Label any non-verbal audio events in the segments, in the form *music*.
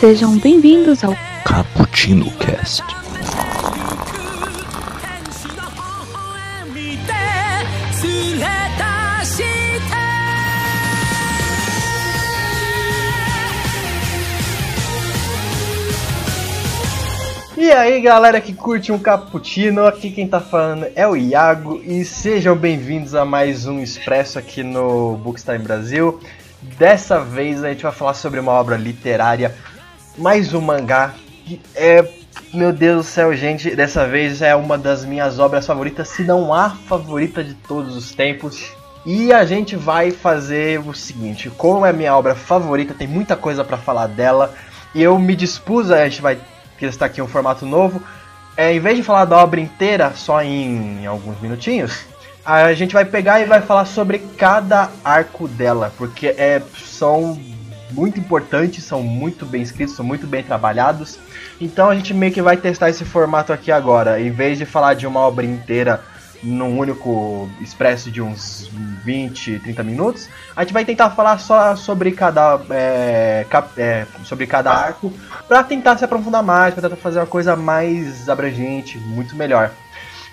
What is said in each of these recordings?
Sejam bem-vindos ao Cappuccino Cast. E aí galera que curte um cappuccino, aqui quem tá falando é o Iago e sejam bem-vindos a mais um Expresso aqui no Bookstime Brasil. Dessa vez a gente vai falar sobre uma obra literária, mais um mangá que é, meu Deus do céu, gente, dessa vez é uma das minhas obras favoritas, se não a favorita de todos os tempos. E a gente vai fazer o seguinte, como é minha obra favorita, tem muita coisa para falar dela, e eu me dispus, a gente vai está aqui um formato novo. É, em vez de falar da obra inteira só em alguns minutinhos, a gente vai pegar e vai falar sobre cada arco dela, porque é, são muito importantes, são muito bem escritos, são muito bem trabalhados. Então a gente meio que vai testar esse formato aqui agora. Em vez de falar de uma obra inteira num único expresso de uns 20, 30 minutos, a gente vai tentar falar só sobre cada, é, cap, é, sobre cada arco para tentar se aprofundar mais, para tentar fazer uma coisa mais abrangente, muito melhor.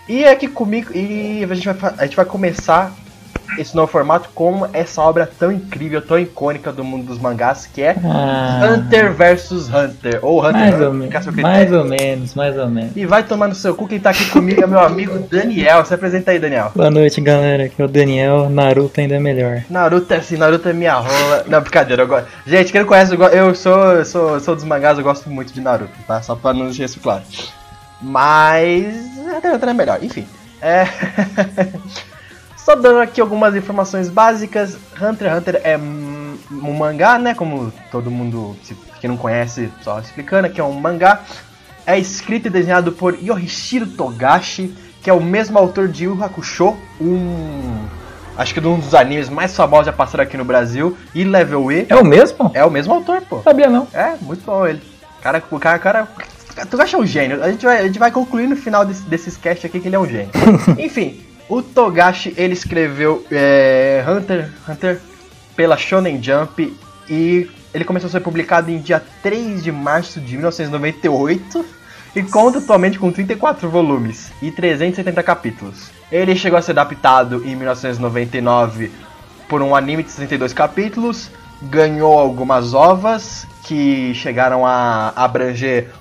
E aqui comigo, e a gente vai, a gente vai começar esse novo formato com essa obra tão incrível, tão icônica do mundo dos mangás, que é Ah. Hunter vs Hunter, ou Hunter Mais Hunter, ou, menos, mais ou menos, mais ou menos. E vai tomar no seu cu, quem tá aqui comigo é meu amigo Daniel. Se apresenta aí, Daniel. Boa noite, galera. Aqui é o Daniel. Naruto ainda é melhor. Naruto é assim, Naruto é minha rola. Não, brincadeira, eu gosto. Gente, quem não conhece, eu, go- eu sou, eu sou, sou dos mangás, eu gosto muito de Naruto, tá? Só pra não deixar isso claro. Mas. Hunter é melhor, enfim. É. *laughs* Só dando aqui algumas informações básicas. Hunter x Hunter é um um mangá, né? Como todo mundo, se quem não conhece, só explicando, aqui é um mangá. É escrito e desenhado por Yoshihiro Togashi, que é o mesmo autor de Yu Hakusho, um. Acho que um dos animes mais famosos já passaram aqui no Brasil, e Level E. É o mesmo? É o mesmo autor, pô. Sabia não. É, muito bom ele. Cara, o cara, cara. Togashi é um gênio. A gente vai, a gente vai concluir no final desse, desses cast aqui que ele é um gênio. *laughs* Enfim, o Togashi ele escreveu é, Hunter Hunter pela Shonen Jump e ele começou a ser publicado em dia 3 de março de 1998 e conta atualmente com 34 volumes e 370 capítulos. Ele chegou a ser adaptado em 1999 por um anime de 62 capítulos, ganhou algumas ovas que chegaram a abranger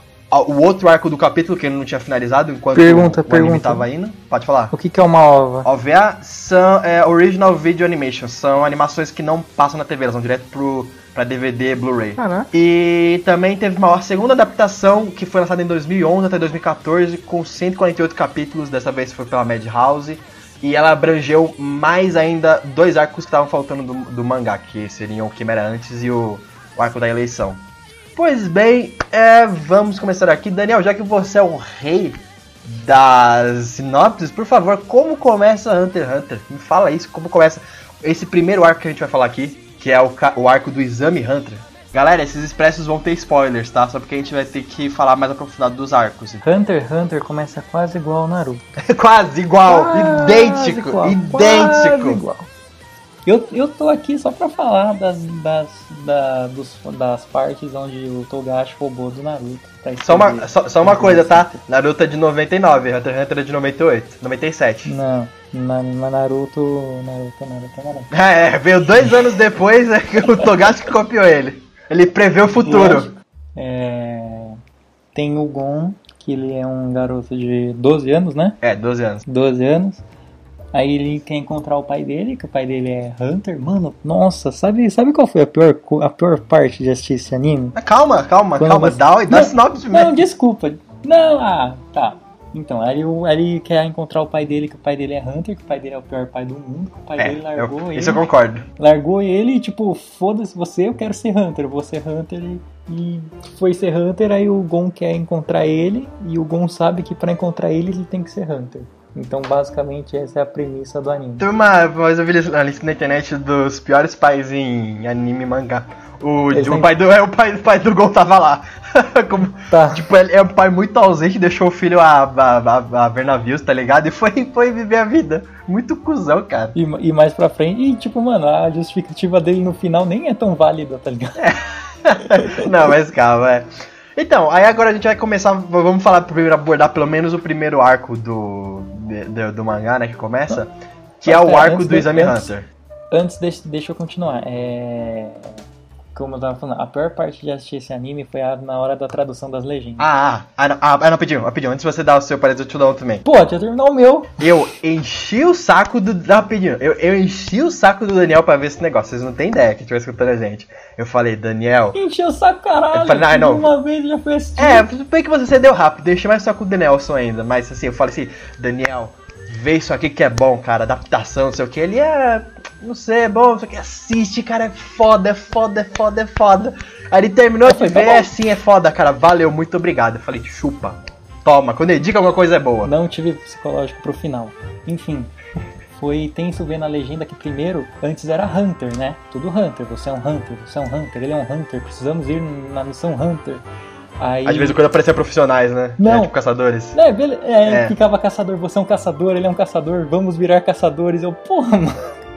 o outro arco do capítulo que ele não tinha finalizado enquanto Pergunta, o anime pergunta. tava indo. Pode falar. O que, que é uma ova? OVA são é, Original Video Animation, são animações que não passam na TV, elas vão direto pro, pra DVD Blu-ray. Caraca. E também teve uma segunda adaptação que foi lançada em 2011 até 2014 com 148 capítulos, dessa vez foi pela Madhouse. E ela abrangeu mais ainda dois arcos que estavam faltando do, do mangá, que seriam o Quimera antes e o, o arco da eleição. Pois bem, é, vamos começar aqui. Daniel, já que você é o rei das sinopses, por favor, como começa Hunter x Hunter? Me fala isso, como começa esse primeiro arco que a gente vai falar aqui, que é o, o arco do Exame Hunter. Galera, esses expressos vão ter spoilers, tá? Só porque a gente vai ter que falar mais aprofundado dos arcos. Hunter x Hunter começa quase igual ao Naruto. *laughs* Quase igual, Quase idêntico, igual, idêntico. quase igual. Eu, eu tô aqui só pra falar das, das, da- dos- das partes onde o Togashi roubou do Naruto. pra Só uma, só, só uma coisa, tá? Naruto é de 99, Hunter x Hunter é de 98, 97. Não, na, na Naruto, Naruto, Naruto, Naruto. *laughs* É, veio dois anos depois é que o Togashi copiou ele. Ele prevê o futuro. É, tem o Gon, que ele é um garoto de 12 anos, né? É, 12 anos. 12 anos. Aí ele quer encontrar o pai dele, que o pai dele é Hunter. Mano, nossa, sabe, sabe qual foi a pior, a pior parte de assistir esse anime? Mas calma, calma, Quando calma. você- Dá, dá Não, sinopse Não, mesmo. desculpa. Não, ah, tá. Então, aí, ele quer encontrar o pai dele, que o pai dele é Hunter, que o pai dele é o pior pai do mundo, que o pai É, dele largou eu, ele. isso eu concordo. largou ele e tipo, foda-se você, eu quero ser Hunter, eu vou ser Hunter e, e foi ser Hunter, aí o Gon quer encontrar ele e o Gon sabe que pra encontrar ele ele tem que ser Hunter. Então basicamente essa é a premissa do anime. Teve uma, mas eu vi a lista na internet dos piores pais em anime e mangá. O, o pai do é o pai, o pai do Gon tava lá. *laughs* Como, Tá. tipo, ele é um pai muito ausente, deixou o filho a, a, a, a ver navios, tá ligado? E foi, foi viver a vida. Muito cuzão, cara. E, e mais pra frente, e tipo, mano, a justificativa dele no final nem é tão válida, tá ligado? *laughs* Não, mas calma, é. Então, aí agora a gente vai começar. Vamos falar primeiro, abordar pelo menos o primeiro arco do, de- de- do mangá, né? Que começa. Que é o arco do Exame Hunter. Antes, deixa, deixa eu continuar. É... Como eu tava falando, a pior parte de assistir esse anime foi a- na hora da tradução das legendas. Ah, ah, ah, não, ah, ah, não, rapidinho, rapidinho. Antes de você dar o seu parecer, eu te dou um também. Pô, deixa eu terminar o meu. Eu enchi o saco do. Rapidinho, eu, eu enchi o saco do Daniel pra ver esse negócio. Vocês não têm ideia que estiver escutando a gente. Eu falei, Daniel. Encheu o saco, caralho. Eu falei, ah, não. Uma vez eu já fui assistir. É, bem que você cedeu rápido, deixei mais o saco do Danielson ainda. Mas assim, eu falei assim, Daniel, vê isso aqui que é bom, cara. Adaptação, não sei o que. Ele é. Não sei, é bom, não sei o que. Assiste, cara, é foda, é foda, é foda, é foda. Aí ele terminou de ver, é sim, é foda, cara. Valeu, muito obrigado. Eu falei, chupa. Toma, quando ele diz que alguma coisa é boa. Não tive psicológico pro final. Enfim, foi tenso ver na legenda que primeiro, antes era Hunter, né? Tudo Hunter, você é um Hunter, você é um Hunter, ele é um Hunter, precisamos ir na missão Hunter. Aí. Às vezes quando aparecia profissionais, né? Não. É, tipo caçadores. É, bele... é, É. ficava caçador, você é um caçador, ele é um caçador, vamos virar caçadores. Eu, porra, *laughs* mano,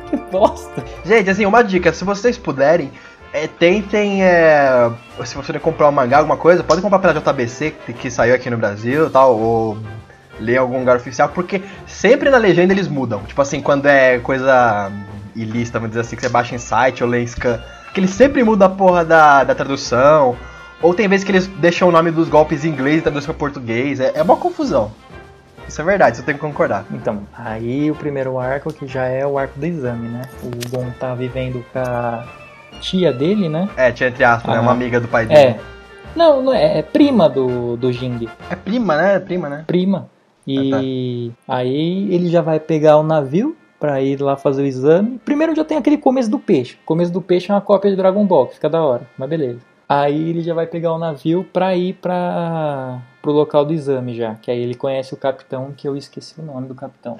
que bosta. Gente, assim, uma dica, se vocês puderem, é, tentem. é, se você comprar um mangá, alguma coisa, pode comprar pela JBC, que, que saiu aqui no Brasil tal, ou ler em algum lugar oficial, porque sempre na legenda eles mudam. Tipo assim, quando é coisa ilícita, vamos dizer assim, que você baixa em site ou lê em scan, que eles sempre mudam a porra da, da tradução. Ou tem vezes que eles deixam o nome dos golpes em inglês e traduzem pra português. É, é uma confusão. Isso é verdade, isso eu tenho que concordar. Então, aí o primeiro arco, que já é o arco do exame, né? O Gon tá vivendo com a tia dele, né? É, tinha entre aspas, né? Ah. Uma amiga do pai dele. É. Não, não é, é prima do, do Jing. É prima, né? É prima, né? Prima. E aí ele já vai pegar o navio pra ir lá fazer o exame. Primeiro já tem aquele começo do peixe. O começo do peixe é uma cópia de Dragon Ball, que fica da hora, mas beleza. Aí ele já vai pegar o navio pra ir pra, pro local do exame já. Que aí ele conhece o capitão, que eu esqueci o nome do capitão.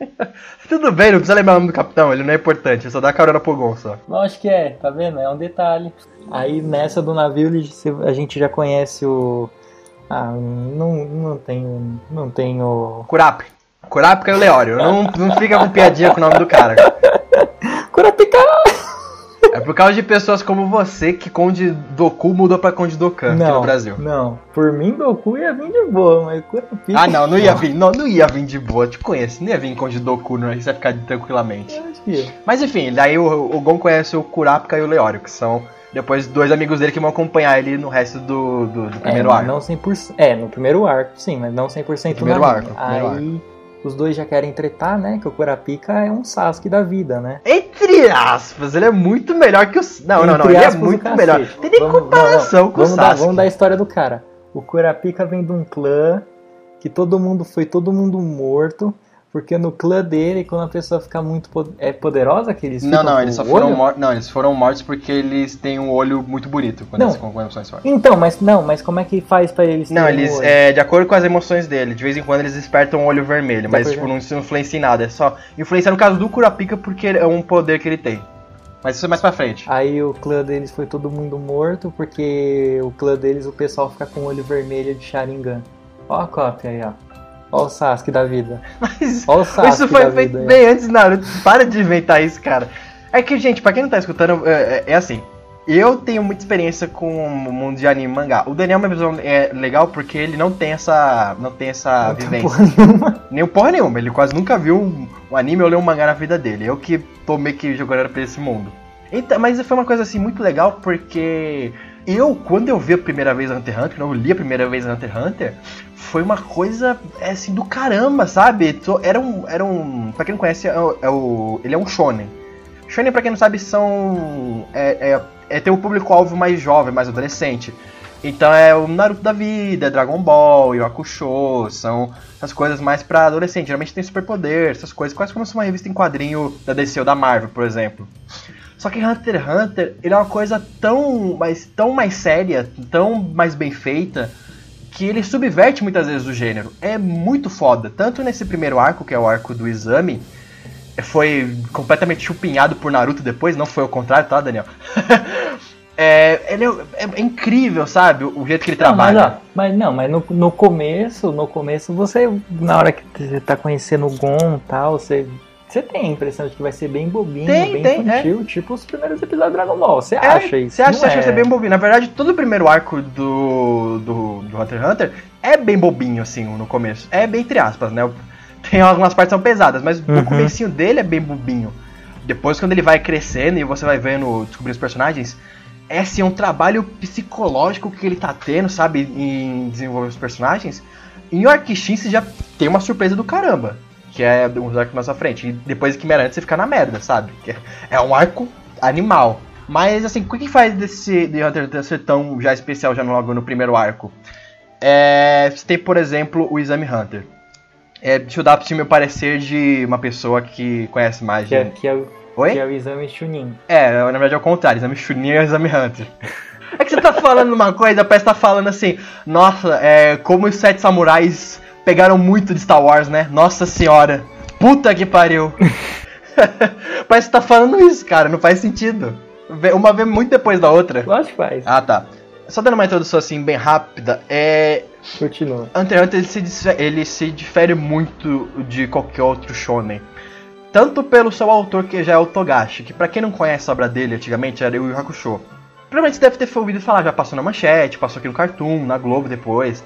*laughs* Tudo bem, não precisa lembrar o nome do capitão, ele não é importante, só dá carona pro Gon só. Lógico que é, tá vendo? É um detalhe. Aí nessa do navio ele- a gente já conhece o. Ah, não, não tenho. Não tenho. Kurap. Kurapika e o Leório. Não, não fica com piadinha com o nome do cara. *laughs* Kurapika! É por causa de pessoas como você que Conde Doku mudou pra Conde Dokkan aqui Não, no Brasil. não. Por mim, Goku ia vir de boa, mas Kurapika. Ah não, não ia vir, não, não ia vir de boa, te conheço, não ia vir Conde Doku, não, vai ficar tranquilamente. Eu acho que ia. Mas enfim, daí o, o Gon conhece o Kurapika e o Leório, que são depois dois amigos dele que vão acompanhar ele no resto do, do, do primeiro é, arco. Não 100%, é, no primeiro arco, sim, mas não 100% No primeiro arco, primeiro Aí os dois já querem tretar, né? Que o Kurapika é um Sasuke da vida, né? Entre aspas, ele é muito melhor que o. Não, não, não, Entre ele é o muito melhor. Tem nem Vamos- comparação não, não. com o vamos dar, Sasuke. vamos dar a história do cara. O Kurapika vem de um clã que todo mundo foi todo mundo morto. Porque no clã dele, quando a pessoa fica muito é poderosa, que eles Não, não, eles só foram mortos. Não, eles foram mortos porque eles têm um olho muito bonito quando Não. eles com emoções fortes. Então, mas não, mas como é que faz pra eles Não, eles, olho? é, de acordo com as emoções dele, de vez em quando eles despertam o olho vermelho, mas tipo, não influencia em nada, é só influencia no caso do Kurapika porque é um poder que ele tem. Mas isso é mais pra frente. Aí o clã deles foi todo mundo morto, porque o clã deles o pessoal fica com o olho vermelho de Sharingan. Ó a cópia aí, ó. Ó o Sasuke da vida. Mas Ó o Sasuke isso foi da feito vida. bem antes, Naruto. Para de inventar isso, cara. É que, gente, pra quem não tá escutando, é, é- é assim. Eu tenho muita experiência com o mundo de anime e mangá. O Daniel, minha visão, é legal porque ele não tem essa, não tem essa Não tem vivência. porra nenhuma. Nem porra nenhuma. Ele quase nunca viu um, um anime ou leu um mangá na vida dele. Eu que tô meio que jogando pra esse mundo. Então, mas foi uma coisa assim muito legal porque eu, quando eu vi a primeira vez Hunter x Hunter, quando eu li a primeira vez Hunter x Hunter, foi uma coisa é, assim do caramba, sabe? Era um. Era um. Pra quem não conhece, é o, é o- ele é um shonen. Shonen, pra quem não sabe, são. É, é, é ter o público-alvo mais jovem, mais adolescente. Então é o Naruto da vida, é Dragon Ball, Yu Hakusho, são essas coisas mais pra adolescente. Geralmente tem superpoder, essas coisas, quase como se uma revista em quadrinho da DC ou da Marvel, por exemplo. Só que Hunter x Hunter, ele é uma coisa tão mais, tão mais séria, tão mais bem feita, que ele subverte muitas vezes o gênero. É muito foda. Tanto nesse primeiro arco, que é o arco do exame, foi completamente chupinhado por Naruto depois, não foi o contrário, tá, Daniel? *laughs* é, ele é, é- é incrível, sabe? O jeito que ele Não, mas, trabalha. ó, mas não, mas no, no começo, no começo você, na hora que você tá conhecendo o Gon e tal, você, Você tem a impressão de que vai ser bem bobinho, Tem, bem tem, infantil, tipo os primeiros episódios de Dragon Ball. Você É, acha isso? Você acha, Não você acha é. que vai ser bem bobinho? Na verdade, todo o primeiro arco do, do, do Hunter x Hunter é bem bobinho, assim, no começo. É bem entre aspas, né? Tem algumas partes que são pesadas, mas Uhum. o comecinho dele é bem bobinho. Depois, quando ele vai crescendo e você vai vendo, descobrindo os personagens, é assim, um trabalho psicológico que ele tá tendo, sabe, em desenvolver os personagens. Em Orc-Shin você já tem uma surpresa do caramba, que é uns arcos mais à frente. E depois de Quimera você fica na merda, sabe? Que é- é um arco animal. Mas assim, o que faz desse de Hunter ser tão já especial já logo no primeiro arco? É, você tem, por exemplo, o Exame Hunter. É, deixa eu dar pro meu parecer de uma pessoa que conhece mais Que é, que, é, o- Oi? que é o exame Chunin. É, na verdade é o contrário, Exame Chunin e o Exame Hunter. *laughs* É que você tá falando uma coisa, parece que tá falando assim, nossa, é, como os sete samurais pegaram muito de Star Wars, né? Nossa senhora, puta que pariu. *laughs* *laughs* parece que tá falando isso, cara, não faz sentido. Uma vez muito depois da outra. Lógico que faz. Ah, tá. Só dando uma introdução assim, bem rápida, é. Continua. Hunter x Hunter ele se, disfe- ele se difere muito de qualquer outro shonen. Tanto pelo seu autor, que já é o Togashi, que pra quem não conhece a obra dele antigamente era o Yu Hakusho. Provavelmente você deve ter ouvido falar, já passou na Manchete, passou aqui no Cartoon, na Globo depois.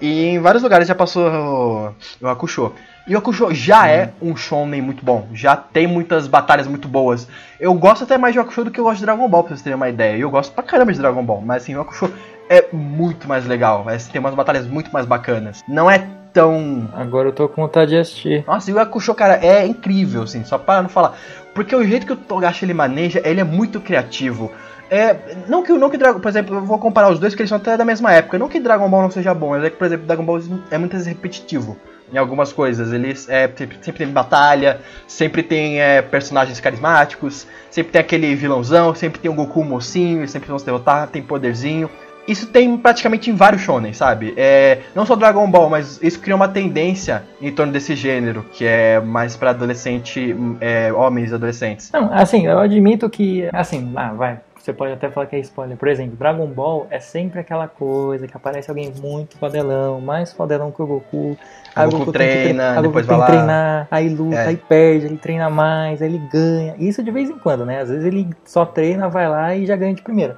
E em vários lugares já passou o, o Hakusho. E o Hakusho já é um shonen muito bom, já tem muitas batalhas muito boas. Eu gosto até mais de Hakusho do que eu gosto de Dragon Ball, pra vocês terem uma ideia. Eu gosto pra caramba de Dragon Ball, mas assim, o Hakusho é muito mais legal, é, tem umas batalhas muito mais bacanas. Não é tão Agora eu tô com vontade de assistir. nossa, e o Hakusho, cara, é incrível, assim, só para não falar. Porque o jeito que o Togashi ele maneja, ele é muito criativo. É, não que não que Dragon, por exemplo, eu vou comparar os dois que eles são até da mesma época. Não que Dragon Ball não seja bom, mas é que, por exemplo, Dragon Ball é vezes repetitivo em algumas coisas. Eles é, sempre, tem batalha, sempre tem é, personagens carismáticos, sempre tem aquele vilãozão, sempre tem um Goku mocinho, sempre vão se derrotar, tem poderzinho. Isso tem praticamente em vários shonen, sabe? É, não só Dragon Ball, mas isso cria uma tendência em torno desse gênero, que é mais pra adolescente, é, homens e adolescentes. Não, assim, eu admito que, assim, ah, vai. Você pode até falar que é spoiler. Por exemplo, Dragon Ball é sempre aquela coisa que aparece alguém muito fodelão, mais fodelão que o Goku. Aí O Goku tem que treina, o depois Goku tem vai lá. treinar, aí luta, É. aí perde, aí treina mais, aí ele ganha. Isso de vez em quando, né? Às vezes ele só treina, vai lá e já ganha de primeira.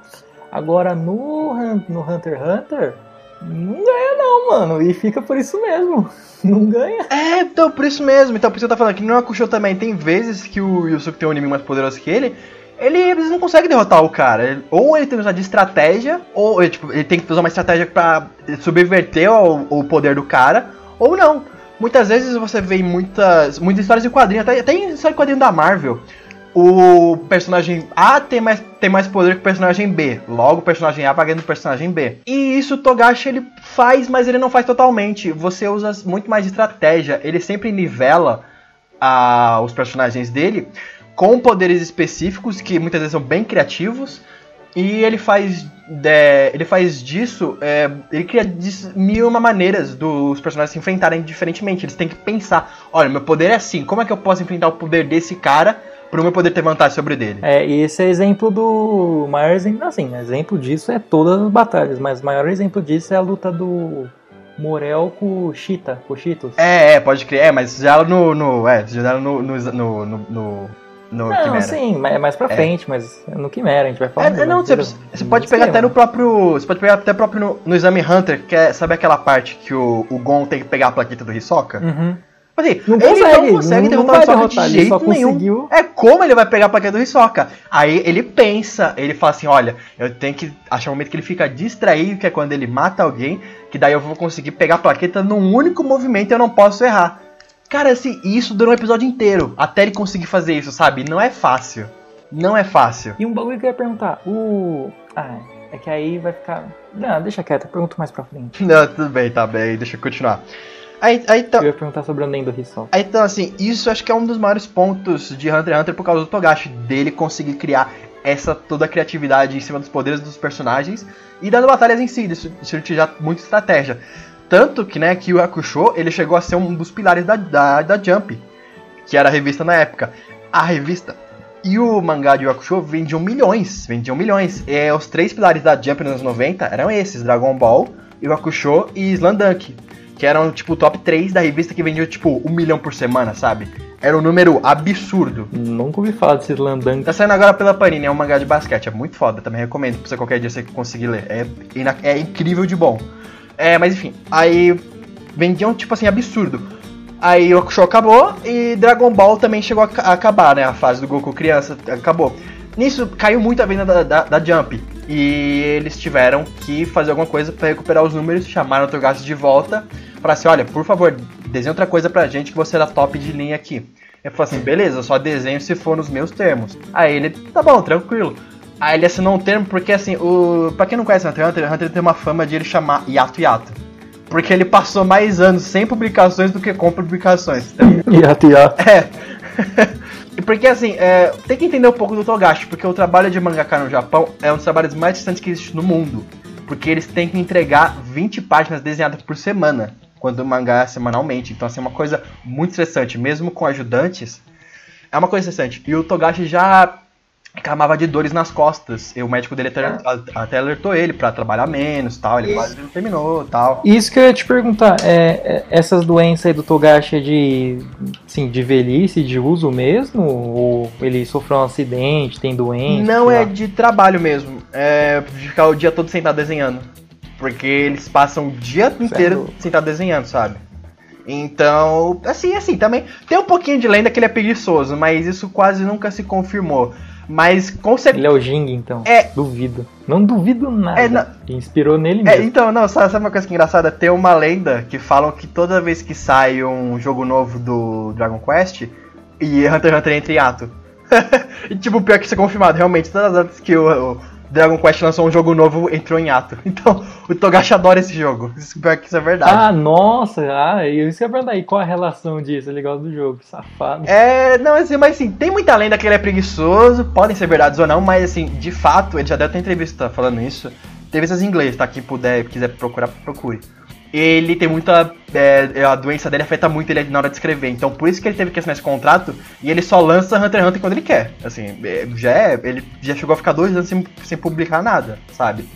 Agora no, no Hunter x Hunter, não ganha não, mano. E fica por isso mesmo. *laughs* Não ganha. É, então, por isso mesmo. Então, por isso que eu tô falando que no Hakusho também tem vezes que o Yusuke tem um inimigo mais poderoso que ele. Ele vezes não consegue derrotar o cara. Ele- Ou ele tem que usar de estratégia, ou ele, tipo, ele tem que usar uma estratégia pra subverter o, o poder do cara, ou não. Muitas vezes você vê muitas, muitas histórias de quadrinho, até, até em história de quadrinho da Marvel, o personagem A tem mais, tem mais poder que o personagem B. Logo, o personagem A vai ganhando o personagem B. E isso o Togashi ele faz, mas ele não faz totalmente. Você usa muito mais estratégia. Ele sempre nivela ah, os personagens dele com poderes específicos que muitas vezes são bem criativos. E ele faz, é, ele faz disso, é, ele cria mil uma maneiras dos personagens se enfrentarem diferentemente. Eles têm que pensar: olha, meu poder é assim, como é que eu posso enfrentar o poder desse cara pro meu poder ter vantagem sobre o dele? É, e esse é exemplo do. O maior exemplo, assim, exemplo disso é todas as batalhas, mas o maior exemplo disso é a luta do Morel com o Cheetah, com o Cheetos. É, é, pode crer, é, mas já no. no é, já no. no, no, no, no, Não, Quimera. sim, mas é mais pra É. frente, mas no Quimera a gente vai falar. É, mais, não, mas você, você pode pegar até no próprio. Você pode pegar até próprio no, no Exame Hunter, que é, sabe aquela parte que o, o Gon tem que pegar a plaqueta do Hisoka? Uhum. Assim, Não ele consegue, não consegue não derrotar vai o Hisoka de jeito nenhum. conseguiu. É como ele vai pegar a plaqueta do Hisoka. Aí ele pensa, ele fala assim, olha, eu tenho que achar um momento que ele fica distraído, que é quando ele mata alguém, que daí eu vou conseguir pegar a plaqueta num único movimento e eu não posso errar. Cara, assim, isso durou um episódio inteiro, até ele conseguir fazer isso, sabe? Não é fácil. Não é fácil. E um bagulho que eu ia perguntar, o. Ah, é que aí vai ficar. Não, deixa quieto, eu pergunto mais pra frente. *laughs* Não, tudo bem, tá bem, deixa eu continuar. Aí, aí, então, Eu ia perguntar sobre o Nen do. Aí, então, assim, isso acho que é um dos maiores pontos de Hunter x Hunter por causa do Togashi, dele conseguir criar essa toda a criatividade em cima dos poderes dos personagens e das batalhas em si, isso, isso utilizar muita estratégia. Tanto que, né, que o Hakusho, ele chegou a ser um dos pilares da, da, da Jump, que era a revista na época. A revista e o mangá de Hakusho vendiam milhões, vendiam milhões. E os três pilares da Jump nos anos 90 eram esses, Dragon Ball, Hakusho e Slam Dunk. que eram tipo o top 3 da revista que vendia tipo um milhão por semana, sabe? Era um número absurdo. Nunca ouvi falar desse Landank. Tá saindo agora pela Panini, é um mangá de basquete, é muito foda, também recomendo pra você qualquer dia você conseguir ler. É, é incrível de bom. É, mas enfim, aí vendiam tipo assim, absurdo. Aí o show acabou e Dragon Ball também chegou a, ca- a acabar, né? A fase do Goku criança acabou. Nisso caiu muito a venda da, da, da Jump. E eles tiveram que fazer alguma coisa pra recuperar os números, chamaram o Togashi de volta pra assim, olha, por favor, desenhe outra coisa pra gente que você era top de linha aqui. Ele falou assim, beleza, só desenho se for nos meus termos. Aí ele, tá bom, tranquilo. Aí ele assinou um termo porque assim, o. Pra quem não conhece Hunter x Hunter, Hunter tem uma fama de ele chamar Yato Yato. Porque ele passou mais anos sem publicações do que com publicações. Então, Yato Yato. é. *laughs* E porque assim, é, tem que entender um pouco do Togashi, porque o trabalho de mangaka no Japão é um dos trabalhos mais distantes que existe no mundo. Porque eles têm que entregar 20 páginas desenhadas por semana, quando o mangá é semanalmente. Então, assim, é uma coisa muito estressante, mesmo com ajudantes. É uma coisa estressante. E o Togashi já reclamava de dores nas costas. E o médico dele até, até alertou ele pra trabalhar menos tal. Ele quase não terminou tal. Isso que eu ia te perguntar, é, é, essas doenças aí do Togashi é de, assim, de velhice, de uso mesmo? Ou ele sofreu um acidente, tem doença? Não é de trabalho mesmo. É de ficar o dia todo sentado desenhando. Porque eles passam o dia inteiro louco. sentado desenhando, sabe? Então, assim, assim, também tem um pouquinho de lenda que ele é preguiçoso, mas isso quase nunca se confirmou. Mas com certeza. Ele é o Jing, então? É. Duvido. Não duvido nada. É, não- Inspirou nele É, mesmo. então, não, sabe, sabe uma coisa que é engraçada? Tem uma lenda que falam que toda vez que sai um jogo novo do Dragon Quest, e Hunter x Hunter entra em ato. *laughs* e tipo, pior que isso é confirmado, realmente, todas as vezes que o Dragon Quest lançou um jogo novo, entrou em ato. *laughs* Então, o Togashi adora esse jogo. Isso, pior que isso é verdade. Ah, nossa, ah, eu isso que eu perguntar aí, qual a relação disso? Ele gosta do jogo, safado. É, não, assim, mas assim, tem muita lenda que ele é preguiçoso, podem ser verdades ou não, mas assim, de fato, ele já deu até entrevista falando isso. Entrevistas em inglês, tá? Quem puder, quiser procurar, procure. Ele tem muita. é, a doença dele afeta muito ele na hora de escrever. Então por isso que ele teve que assinar esse contrato e ele só lança Hunter x Hunter quando ele quer. Assim, é, já é. Ele já chegou a ficar dois anos sem, sem publicar nada, sabe?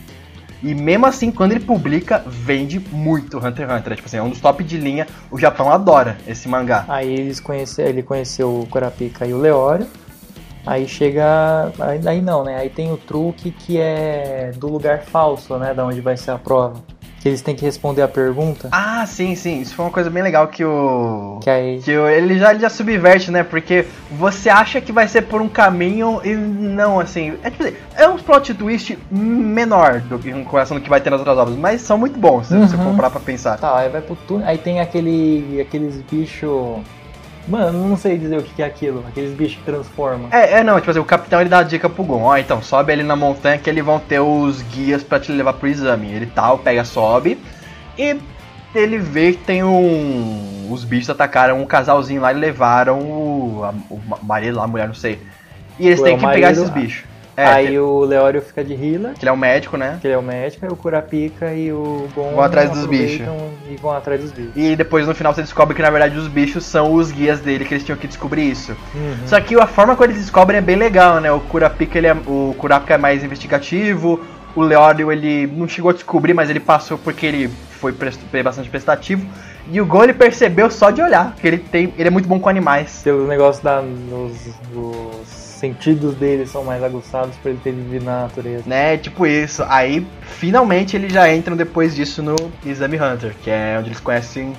E mesmo assim, quando ele publica, vende muito Hunter x Hunter. É, tipo assim, é um dos top de linha. O Japão adora esse mangá. Aí eles conhece, ele conheceu o Kurapika e o Leório. Aí chega. Aí, aí não, né? Aí tem o truque que é do lugar falso, né? Da onde vai ser a prova. Que eles têm que responder a pergunta. Ah, sim, sim. Isso foi uma coisa bem legal que o. Que aí. Que o- ele já, ele já subverte, né? Porque você acha que vai ser por um caminho e não, assim. É, tipo, é um plot twist menor do que em comparação do que vai ter nas outras obras, mas são muito bons, se você Uhum. for parar pra pensar. Tá, aí vai pro túnel. Aí tem aquele. aqueles bichos. Mano, não sei dizer o que é aquilo. Aqueles bichos que transformam. É, é, não, tipo assim, o capitão ele dá a dica pro Gon, ó, então sobe ali na montanha que eles vão ter os guias pra te levar pro exame. Ele tal, pega, sobe e ele vê que tem um. Os bichos atacaram um casalzinho lá e levaram o, a- o ma- marido lá, a mulher, não sei. E eles têm é o que pegar marido, esses ah. bichos. É, aí que, o Leório fica de healer, que ele é um médico, né? que ele é o médico, aí o Kurapika e o Gon Vão atrás dos aproveitam E vão atrás dos bichos. E depois no final você descobre que na verdade os bichos são os guias dele, que eles tinham que descobrir isso. Uhum. Só que a forma como eles descobrem é bem legal, né? O Kurapika, ele é, o Kurapika é mais investigativo, o Leório ele não chegou a descobrir, mas ele passou porque ele foi bastante prestativo. E o Gon ele percebeu só de olhar, que ele tem, ele é muito bom com animais. Pelo negócio da. Nos, os sentidos dele são mais aguçados por ele ter vivido na natureza. Né, tipo isso. Aí, finalmente, eles já entram depois disso no Exame Hunter, que é onde eles conhecem.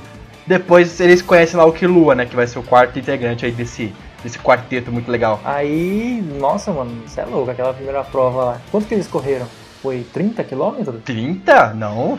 Depois eles conhecem lá o Killua, né? Que vai ser o quarto integrante aí desse, desse quarteto muito legal. Aí, nossa, mano, isso é louco, aquela primeira prova lá. Quanto que eles correram? Foi 30 quilômetros? 30? Não.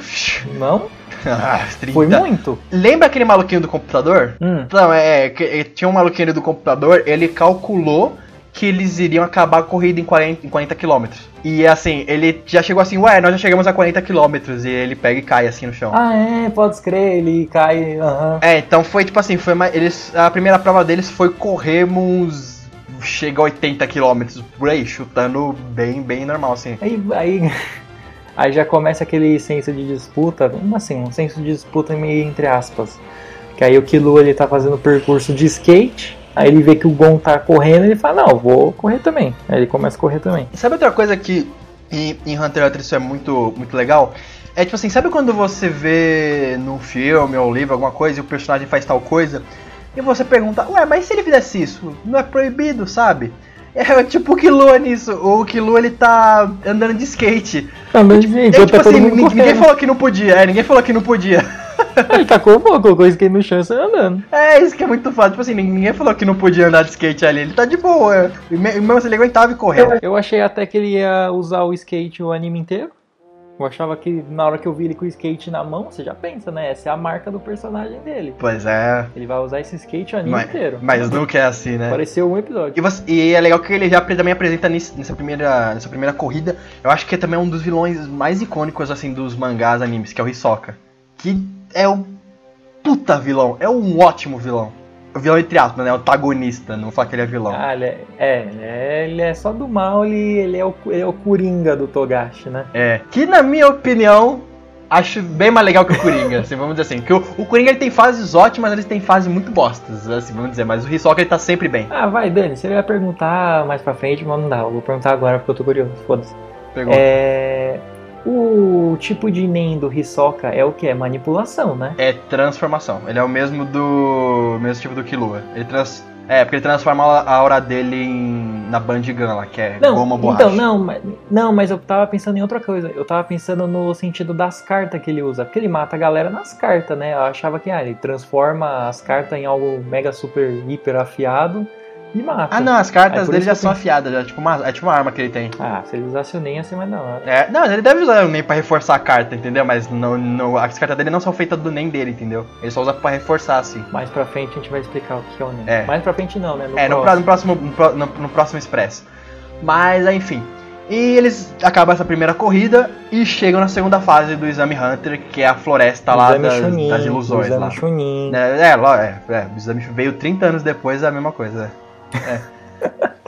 Não? *laughs* Ah, 30. Foi muito? Lembra aquele maluquinho do computador? Hum. Não, que- é, tinha um maluquinho do computador, ele calculou que eles iriam acabar a corrida em 40, em 40 km. E assim, ele já chegou assim, ué, nós já chegamos a 40 km. E ele pega e cai assim no chão. Ah, é, pode escrever, ele cai. Aham. É, então foi tipo assim, foi mais, eles, a primeira prova deles foi correr uns. Chega a 80 km por aí, chutando bem, bem normal, assim. Aí, aí, *laughs* aí já começa aquele senso de disputa, assim, um senso de disputa meio entre aspas. Que aí o Killua ele tá fazendo percurso de skate, aí ele vê que o Gon tá correndo, ele fala, não, vou correr também. Aí ele começa a correr também. Sabe outra coisa que E em Hunter x Hunter isso é muito, muito legal. É tipo assim, sabe quando você vê num filme ou livro alguma coisa e o personagem faz tal coisa? E você pergunta, ué, mas se ele fizesse isso? Não é proibido, sabe? *laughs* É tipo o Killua nisso. O Killua ele tá andando de skate. Ah, mas gente, É, tá tipo assim, ninguém, ninguém falou que não podia. É, ninguém falou que não podia. Ele tacou, pô, colocou o skate no chão e saiu andando. É isso que é muito foda. Tipo assim, ninguém falou que não podia andar de skate ali. Ele tá de boa. E me- e mesmo assim ele aguentava e correndo. Eu achei até que ele ia usar o skate o anime inteiro. Eu achava que na hora que eu vi ele com o skate na mão, você já pensa, né? Essa é a marca do personagem dele. Pois é. Ele vai usar esse skate o anime Mas, inteiro. mas nunca é assim, né? Apareceu um E, episódio. você- e é legal que ele já também apresenta nessa primeira, nessa primeira corrida. Eu acho que é também um dos vilões mais icônicos assim dos mangás animes, que é o Hisoka. Que é um puta vilão, é um ótimo vilão. O vilão entre aspas, né? O antagonista, não vou falar que ele é vilão. Ah, ele é, é, ele é, ele é só do mal, ele, ele, é o, ele é o Coringa do Togashi, né? É. Que na minha opinião, acho bem mais legal que o Coringa, assim, vamos dizer assim. Que o, o Coringa ele tem fases ótimas, ele tem fases muito bostas, assim, vamos dizer, mas o Hisoka ele tá sempre bem. Ah, vai, Dani, você vai perguntar mais pra frente, mas não dá. Eu vou perguntar agora porque eu tô curioso, foda-se. Pegou. É. O tipo de Nen do Hisoka é o que? É manipulação, né? É transformação. Ele é o mesmo do. mesmo tipo do Killua. Ele trans. É, porque ele transforma a aura dele em. na Bandigan lá, que é Não, goma borracha. então, não, mas, não, mas eu tava pensando em outra coisa. Eu tava pensando no sentido das cartas que ele usa. Porque ele mata a galera nas cartas, né? Eu achava que ah, ele transforma as cartas em algo mega super hiper afiado e mata. Ah, não, as É cartas dele já são afiadas, já, tipo uma, é tipo uma arma que ele tem. Ah, se ele usasse o Nen ia ser mais da hora. É, não, ele deve usar o NEM pra reforçar a carta, entendeu? Mas não, não, as cartas dele não são feitas do NEM dele, entendeu? Ele só usa pra reforçar, assim. Mais pra frente a gente vai explicar o que é o Nen. É. Mais pra frente não, né? No é, no, próximo. pró- no próximo, no, no, próximo Expresso. Mas, enfim. E eles acabam essa primeira corrida e chegam na segunda fase do Exame Hunter, que é a floresta lá das, Chunin, das ilusões. Exame Lá. Chunin. É, é, é, é, o exame veio 30 anos depois, é a mesma coisa. *laughs*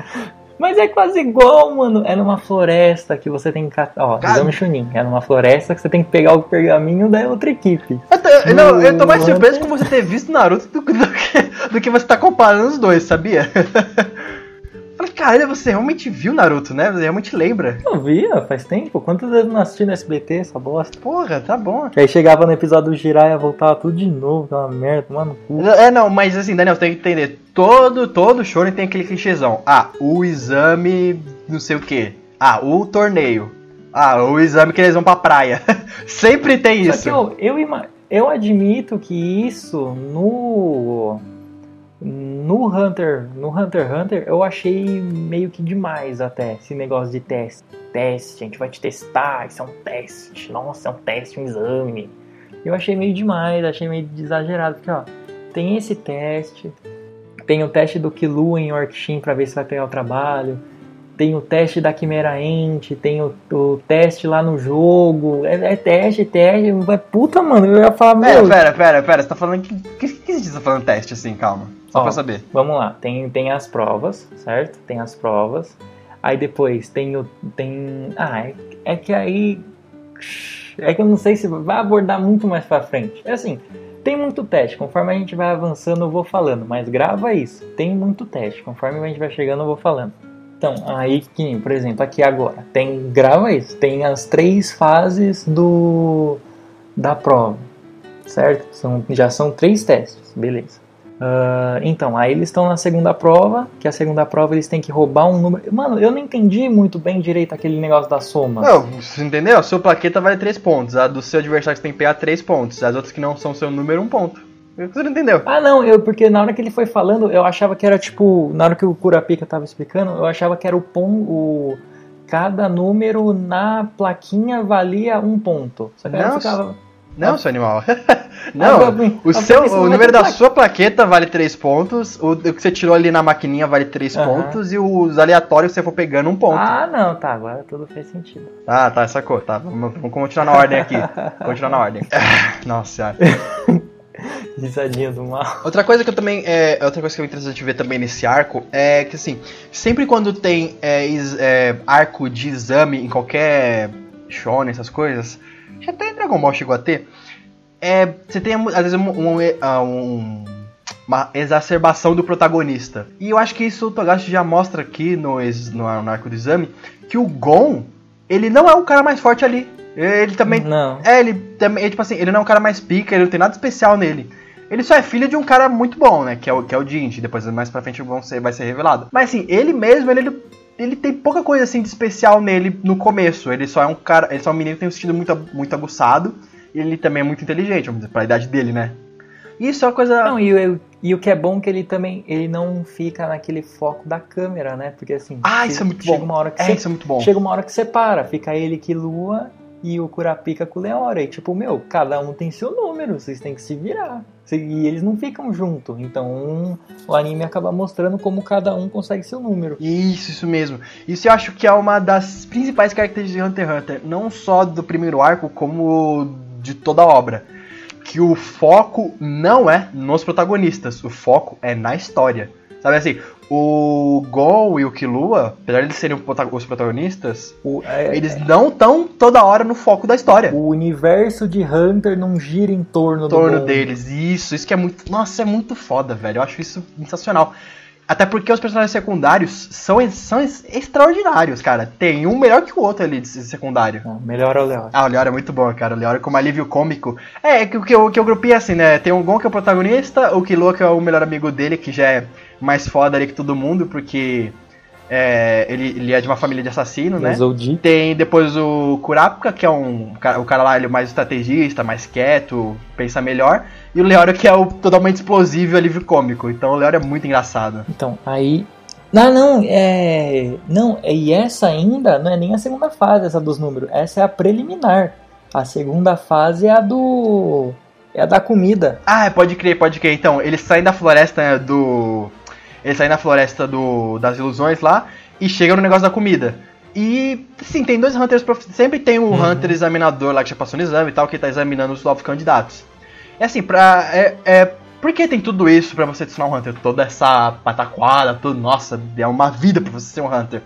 Mas é quase igual, mano. É numa floresta que você tem que. cat- Ó, Cara- exame Chunin. É numa floresta que você tem que pegar o pergaminho da outra equipe. Eu tô, eu- não, eu tô mais surpreso com você ter visto Naruto do, do que, do que você tá comparando os dois, sabia? *laughs* Falei, caralho, você realmente viu Naruto, né? Você realmente lembra. Não via, faz tempo. Quantas vezes eu não assisti no SBT essa bosta? Porra, tá bom. Aí chegava no episódio do Jiraiya, voltava tudo de novo, aquela merda, mano. É, não, mas assim, Daniel, você tem que entender. Todo, todo shonen tem aquele clichêzão. Ah, o exame não sei o que. Ah, o torneio. Ah, o exame que eles vão pra praia. *laughs* Sempre tem Só isso. que eu, eu, eu admito que isso no. No Hunter, no Hunter x Hunter, eu achei meio que demais até esse negócio de teste. Teste, a gente vai te testar, isso é um teste. Nossa, é um teste, um exame. Eu achei meio demais, achei meio exagerado, porque ó, tem esse teste, tem o teste do Killua em Orkshin pra ver se vai pegar o trabalho, tem o teste da Quimera Ent, tem o, o teste lá no jogo, é, é teste, teste, puta, mano, eu ia falar, Pera, meu, pera, pera, pera, você tá falando que. que, que você tá falando teste assim, calma? Só Ó. pra saber. Vamos lá, tem, tem as provas, certo? Tem as provas. Aí depois tem o. Tem. Ah, é, é que aí. É que eu não sei se vai abordar muito mais pra frente. É assim, tem muito teste. Conforme a gente vai avançando, eu vou falando. Mas grava isso. Tem muito teste. Conforme a gente vai chegando, eu vou falando. Então, aí que, por exemplo, aqui agora, tem. Grava isso. Tem as três fases do. Da prova. Certo? São, já são três testes. Beleza. Ah, então, aí eles estão na segunda prova, que a segunda prova eles têm que roubar um número. Mano, eu não entendi muito bem direito aquele negócio da soma. Não, você entendeu? A sua plaqueta vale 3 pontos. A do seu adversário você tem que pegar 3 pontos. As outras que não são seu número, 1 ponto. Você não entendeu? Ah, não, eu porque na hora que ele foi falando, eu achava que era tipo, na hora que o Kurapika tava explicando, eu achava que era o pon, o cada número na plaquinha valia um ponto. Só que aí eu Não, seu animal. *laughs* Não, o, eu seu, o número da sua plaqueta vale 3 pontos. O, o que você tirou ali na maquininha vale 3 Aham. pontos. E os aleatórios você for pegando, 1 ponto. Ah, não, tá, agora tudo fez sentido. Ah, tá, sacou. Tá, vamos, vamos continuar na ordem aqui. *laughs* continuar na ordem. *laughs* Nossa senhora. Risadinha do mal. Outra coisa que eu também. É, outra coisa que é interessante ver também nesse arco é que assim, sempre quando tem é, is- é, arco de exame em qualquer shonen, essas coisas, até em Dragon Ball chegou a ter, é, você tem às vezes um, um, ah, um- uma exacerbação do protagonista. E eu acho que isso o Togashi já mostra aqui no, no, no arco do exame, que o Gon. ele não é o cara mais forte ali. Ele também. Não. É, ele também. Tipo assim, ele não é um cara mais pica, ele não tem nada especial nele. Ele só é filho de um cara muito bom, né? Que é o, que é o Jinji. Depois, mais pra frente, vão ser, vai ser revelado. Mas assim, ele mesmo, ele, ele, ele tem pouca coisa assim de especial nele no começo. Ele só é um cara. Ele só é um menino que tem um sentido muito, muito aguçado. E ele também é muito inteligente, vamos dizer, pra idade dele, né? Isso é uma coisa. Não, e, o- e o que é bom é que ele também ele não fica naquele foco da câmera, né? Porque assim, Ah, isso é muito chega bom. uma hora que É, você, isso é muito bom. chega uma hora que separa, fica ele que lua e o Kurapika com o Leora. E tipo, meu, cada um tem seu número, vocês têm que se virar. E eles não ficam junto. Então um- o anime acaba mostrando como cada um consegue seu número. Isso, isso mesmo. Isso eu acho que é uma das principais características de Hunter x Hunter. Não só do primeiro arco, como de toda a obra. Que o foco não é nos protagonistas, o foco é na história. Sabe assim, o Gon e o Killua, apesar de eles serem os protagonistas, O, é- eles não estão toda hora no foco da história. o universo de Hunter não gira em torno Em do torno Gon. deles. Isso, isso que é muito. Nossa, é muito foda, velho. Eu acho isso sensacional. Até porque os personagens secundários são, são ex- extraordinários, cara. Tem um melhor que o outro ali de secundário. Não, melhor é o Leora. Ah, o Leora é muito bom, cara. O Leora como alívio cômico. É, que, o que, eu- que eu grupei assim, né? Tem o Gon que é o protagonista, o Killua que é o melhor amigo dele, que já é mais foda ali que todo mundo, porque é, ele, ele é de uma família de assassino, né? O Di- Tem depois o Kurapika, que é um o cara lá ele é mais estrategista, mais quieto, pensa melhor. E o Leora, que é o totalmente explosivo e alívio cômico. Então o Leora é muito engraçado. Então, aí. Não, não, é. Não, e essa ainda não é nem a segunda fase, essa dos números. Essa é a preliminar. A segunda fase é a do. É a da comida. Ah, pode crer, pode crer. Então, eles saem da floresta né, do. Eles saem da floresta do, das ilusões lá e chegam no negócio da comida. E, sim, tem dois Hunters. prof- Sempre tem o Uhum. Hunter examinador lá que já passou no exame e tal, que tá examinando os novos candidatos. É assim, pra. É, é, por que tem tudo isso pra você adicionar um Hunter? Toda essa pataquada, tudo. Nossa, é uma vida pra você ser um Hunter.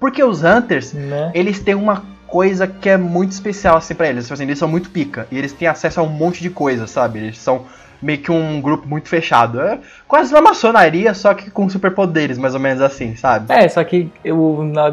Porque os Hunters, Né? eles têm uma coisa que é muito especial assim pra eles. Tipo assim, eles são muito pica. E eles têm acesso a um monte de coisa, sabe? Eles são meio que um grupo muito fechado. É quase uma maçonaria, só que com superpoderes, mais ou menos assim, sabe? É, só que o, na,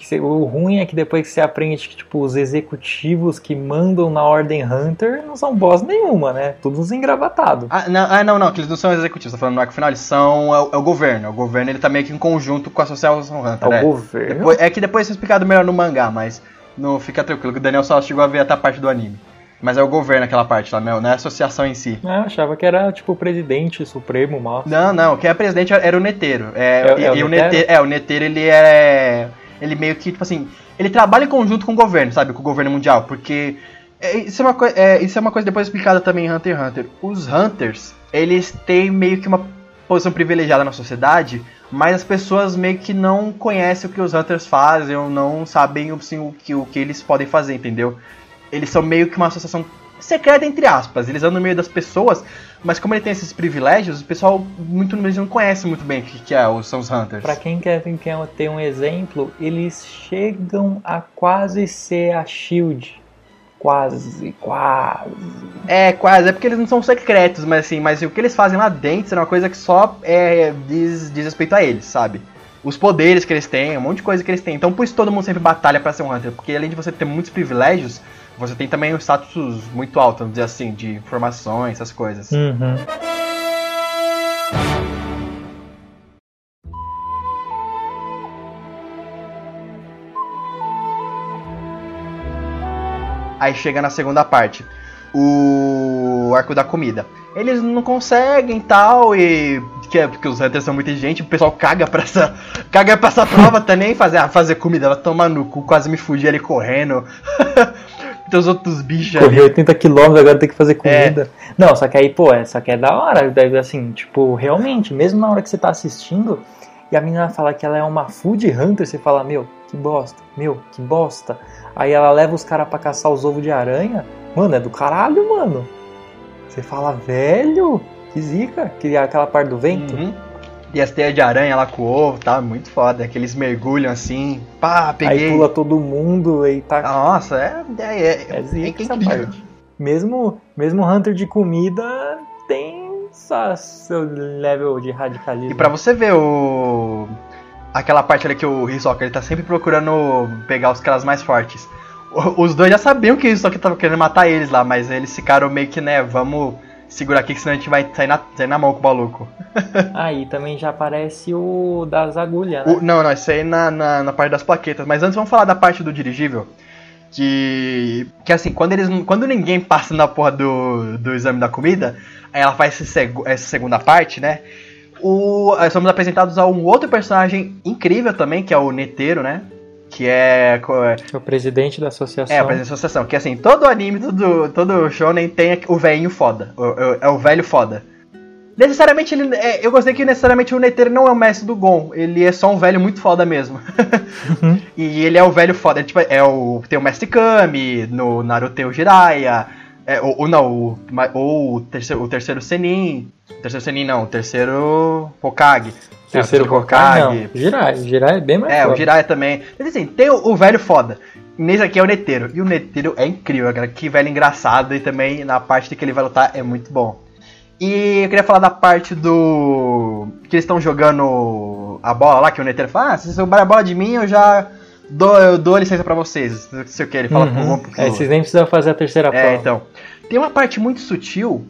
se- o ruim é que depois que você aprende que tipo, os executivos que mandam na Ordem Hunter não são boss nenhuma, né? Todos engravatados. Ah, não, ah, não, não, que eles não são executivos, tô falando no arco final, eles são. É o, é o governo. O governo ele tá meio que em conjunto com a Associação É Hunter, o né? governo. Depois- é que depois isso é explicado melhor no mangá, mas não fica tranquilo, que o Daniel só chegou a ver até a parte do anime. Mas é o governo aquela parte lá, não não é a associação em si. Ah, eu achava que era tipo o presidente supremo, mal. Não, não, quem é presidente era o Neteiro. É, É- e, é o e o Netero? Neteiro, é, o Neteiro ele é. Ele meio que, tipo assim, ele trabalha em conjunto com o governo, sabe? Com o governo mundial, porque. é, isso, é uma coi- é, isso é uma coisa depois explicada também em Hunter x Hunter. Os Hunters, eles têm meio que uma posição privilegiada na sociedade, mas as pessoas meio que não conhecem o que os Hunters fazem, ou não sabem assim, o, que, o que eles podem fazer, entendeu? Eles são meio que uma associação secreta, entre aspas. Eles andam no meio das pessoas, mas como ele tem esses privilégios, o pessoal muito no não conhece muito bem o que, que é, os, são os Hunters. Pra quem quer, quer ter um exemplo, eles chegam a quase ser a Shield. Quase, quase. É, quase, é porque eles não são secretos, mas assim, mas o que eles fazem lá dentro é uma coisa que só é, diz, diz respeito a eles, sabe? Os poderes que eles têm, um monte de coisa que eles têm. Então por isso todo mundo sempre batalha pra ser um Hunter, porque além de você ter muitos privilégios, você tem também um status muito alto, vamos dizer assim, de informações, essas coisas. Uhum. Aí chega na segunda parte, o arco da comida. Eles não conseguem tal e que é porque os hunters são muita gente, o pessoal caga pra essa *laughs* caga pra essa prova também fazer ah, fazer comida, ela toma no cu, quase me fugi ali correndo. *laughs* tem os outros bichos. Corri 80 km, agora tem que fazer É. comida. Não, só que aí, pô, é, só que é da hora. Deve, assim, tipo, realmente, mesmo na hora que você tá assistindo e a menina fala que ela é uma food hunter, você fala, meu, que bosta, meu, que bosta. Aí ela leva os caras pra caçar os ovos de aranha. Mano, é do caralho, mano. Você fala, velho, que zica, que é aquela parte do vento. Uhum. E as teias de aranha lá com o ovo, tá? Muito foda. Que eles mergulham assim. Pá, peguei. Aí pula todo mundo e tá. Nossa, é. É, é, É zica essa incrível. parte. Mesmo, mesmo Hunter de comida tem só seu level de radicalismo. E pra você ver o. aquela parte ali que o Hisoka ele tá sempre procurando pegar os caras mais fortes. Os dois já sabiam que o Hisoka tava querendo matar eles lá, mas eles ficaram meio que, né, vamos segurar aqui que senão a gente vai sair na, sair na mão com o maluco. *laughs* Aí também já aparece o das agulhas, né? O- não, não, isso aí na, na, na parte das plaquetas. Mas antes vamos falar da parte do dirigível. Que. Que assim, quando eles. Quando ninguém passa na porra do, do exame da comida, aí ela faz essa segunda parte, né? O, somos apresentados a um outro personagem incrível também, que é o Neteiro, né? Que é. é é o presidente da associação. é, a presença da associação. Que assim, todo anime, todo, todo shonen tem o velhinho foda. O- o- É o velho foda. Necessariamente ele. é, eu gostei que necessariamente o Neteiro não é o mestre do Gon. Ele é só um velho muito foda mesmo. *laughs* e ele é o velho foda. Ele, tipo, é o, tem o Mestre Kami, no Naruto tem o Jiraiya. É, ou, ou não, o, ou o terceiro, o terceiro Senin. O terceiro Senin não, o terceiro Hokage. É, Terceiro Hokage. Jirai, Jirai é bem mais é, o foda. Jiraiya também. Mas assim, tem o, o velho foda. Nesse aqui é o Neteiro. E o Neteiro é incrível, cara. Que velho engraçado. E também na parte que ele vai lutar é muito bom. E eu queria falar da parte do. Que eles estão jogando a bola lá, que o Neteiro fala: Ah, se vocês roubarem a bola de mim, eu já dou, eu dou licença pra vocês. Não sei o que. Ele fala pro Uhum. Gon, pro É, vocês nem precisam fazer a terceira prova. é, então. Tem uma parte muito sutil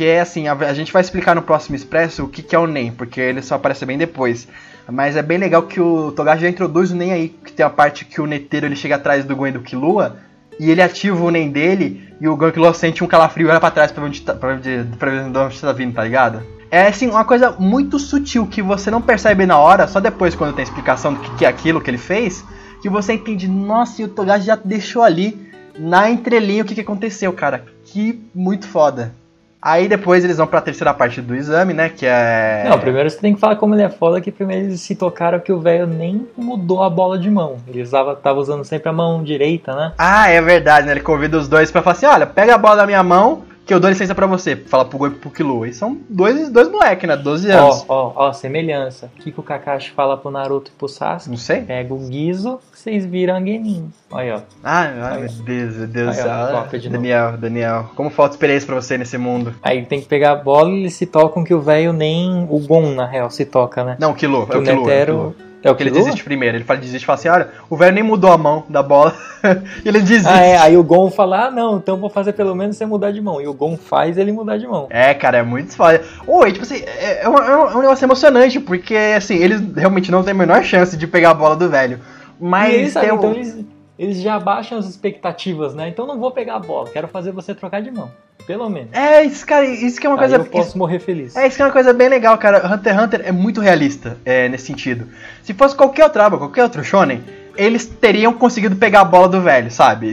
que é assim, a, a gente vai explicar no próximo expresso o que, que é o NEM, porque ele só aparece bem depois. Mas é bem legal que o Togashi já introduz o NEM aí, que tem a parte que o Neteiro ele chega atrás do e do Killua, e ele ativa o NEM dele, e o o Killua sente um calafrio e olha pra trás pra ver onde tá, pra ver de- pra onde tá vindo, tá ligado? É assim, uma coisa muito sutil que você não percebe na hora, só depois quando tem explicação do que, que é aquilo que ele fez, que você entende, nossa, e o Togashi já deixou ali na entrelinha o que, que aconteceu, cara. Que muito foda. Aí depois eles vão pra terceira parte do exame, né? Que é. Não, primeiro você tem que falar como ele é foda, que primeiro eles se tocaram que o velho nem mudou a bola de mão. Ele usava, tava usando sempre a mão direita, né? Ah, é verdade, né? Ele convida os dois pra falar assim: olha, pega a bola da minha mão que eu dou licença pra você. Fala pro Gon e pro Killua. E são dois, dois moleques, né? 12 anos. Ó, ó, ó, semelhança. O que, que o Kakashi fala pro Naruto e pro Sasuke? Não sei. Pega o Gizo, vocês viram a Genin. Olha, ó. Ai, ai, meu Deus, meu Deus Aí, ó, novo. Daniel, Daniel, como falta experiência pra você nesse mundo? Aí tem que pegar a bola e eles se tocam que o velho nem o Gon, na real, se toca, né? Não, o Killua, Que é o o Killua. É o. É Porque ele desiste primeiro. Ele fala, desiste e fala assim: olha, o velho nem mudou a mão da bola. *laughs* e ele desiste. Ah, é. Aí o Gon fala, ah, não, então vou fazer pelo menos você mudar de mão. E o Gon faz ele mudar de mão. É, cara, é muito foda. Oi, tipo assim, é, é um, é um negócio emocionante, porque, assim, eles realmente não têm a menor chance de pegar a bola do velho. Mas e eles, tem um- então eles, eles já baixam as expectativas, né? Então não vou pegar a bola, quero fazer você trocar de mão. Pelo menos. É, isso, cara, isso que é uma Aí coisa... eu posso isso- morrer feliz. É, isso que é uma coisa bem legal, cara. Hunter x Hunter é muito realista é, nesse sentido. Se fosse qualquer outra aba, qualquer outro shonen, eles teriam conseguido pegar a bola do velho, sabe?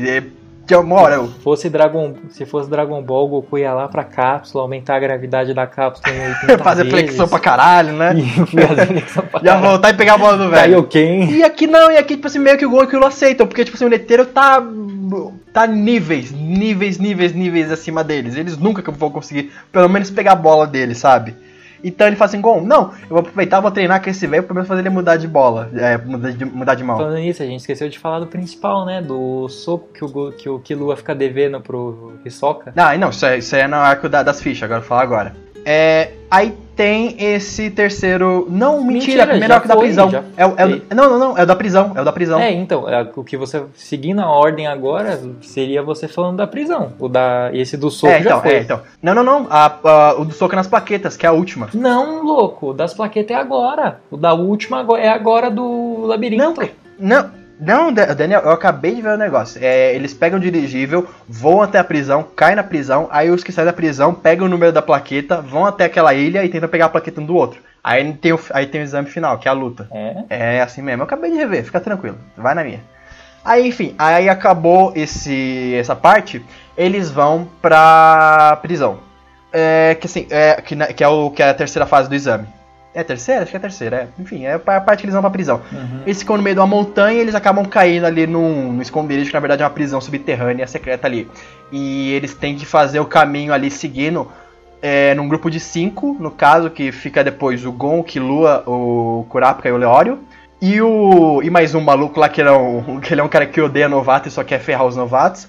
Eu... Se fosse Dragon, se fosse Dragon Ball, o Goku ia lá pra cápsula, aumentar a gravidade da cápsula em 80 *laughs* fazer vezes, flexão pra caralho, né? E *laughs* fazer flexão pra *laughs* Já caralho. voltar e pegar a bola do velho. Kaioken. E aqui não, e aqui, tipo assim, meio que o Gon e o Killua aceitam, porque, tipo assim, o Neteiro tá. tá níveis, níveis, níveis, níveis acima deles. Eles nunca vão conseguir, pelo menos, pegar a bola dele, sabe? Então ele fala assim, Gon, não, eu vou aproveitar, vou treinar com esse velho, pelo menos fazer ele mudar de bola, é, mudar de, mudar de mão. Falando nisso, a gente esqueceu de falar do principal, né? Do soco que o, que o Killua fica devendo pro Hisoka. Não, não, isso é, isso é no arco da- das fichas, agora eu vou falar agora. É, aí tem esse terceiro. Não, mentira, Mentira, é primeiro arco da foi, prisão. É, é não, não, não, é o da prisão, é o da prisão. É, então, é, o que você seguindo a ordem agora seria você falando da prisão. O da esse do soco É, então, é, então. Não, não, não. a- a- o do soco nas plaquetas, que é a última. Não, louco, o das plaquetas é agora. O da última é agora do labirinto. Não, não, Da- Daniel, eu acabei de ver o negócio. É, eles pegam o dirigível, vão até a prisão, caem na prisão, aí os que saem da prisão pegam o número da plaqueta, vão até aquela ilha e tentam pegar a plaqueta um do outro. Aí tem o, aí tem o exame final, que é a luta. É. É assim mesmo, eu acabei de rever, fica tranquilo, vai na minha. Aí, enfim, aí acabou esse, essa parte, eles vão pra prisão. É, que assim, é, que, na- que é o, que é a terceira fase do exame. É a terceira? Acho que é a terceira, é. Enfim, é a parte que eles vão pra prisão. Uhum. Eles ficam no meio de uma montanha e eles acabam caindo ali num, num esconderijo, que na verdade é uma prisão subterrânea secreta ali. E eles têm que fazer o caminho ali seguindo é, num grupo de cinco, no caso, que fica depois o Gon, o Killua, o Kurapika e o Leório. E o. E mais um maluco lá que ele é um, *laughs* que ele é um cara que odeia novato e só quer ferrar os novatos.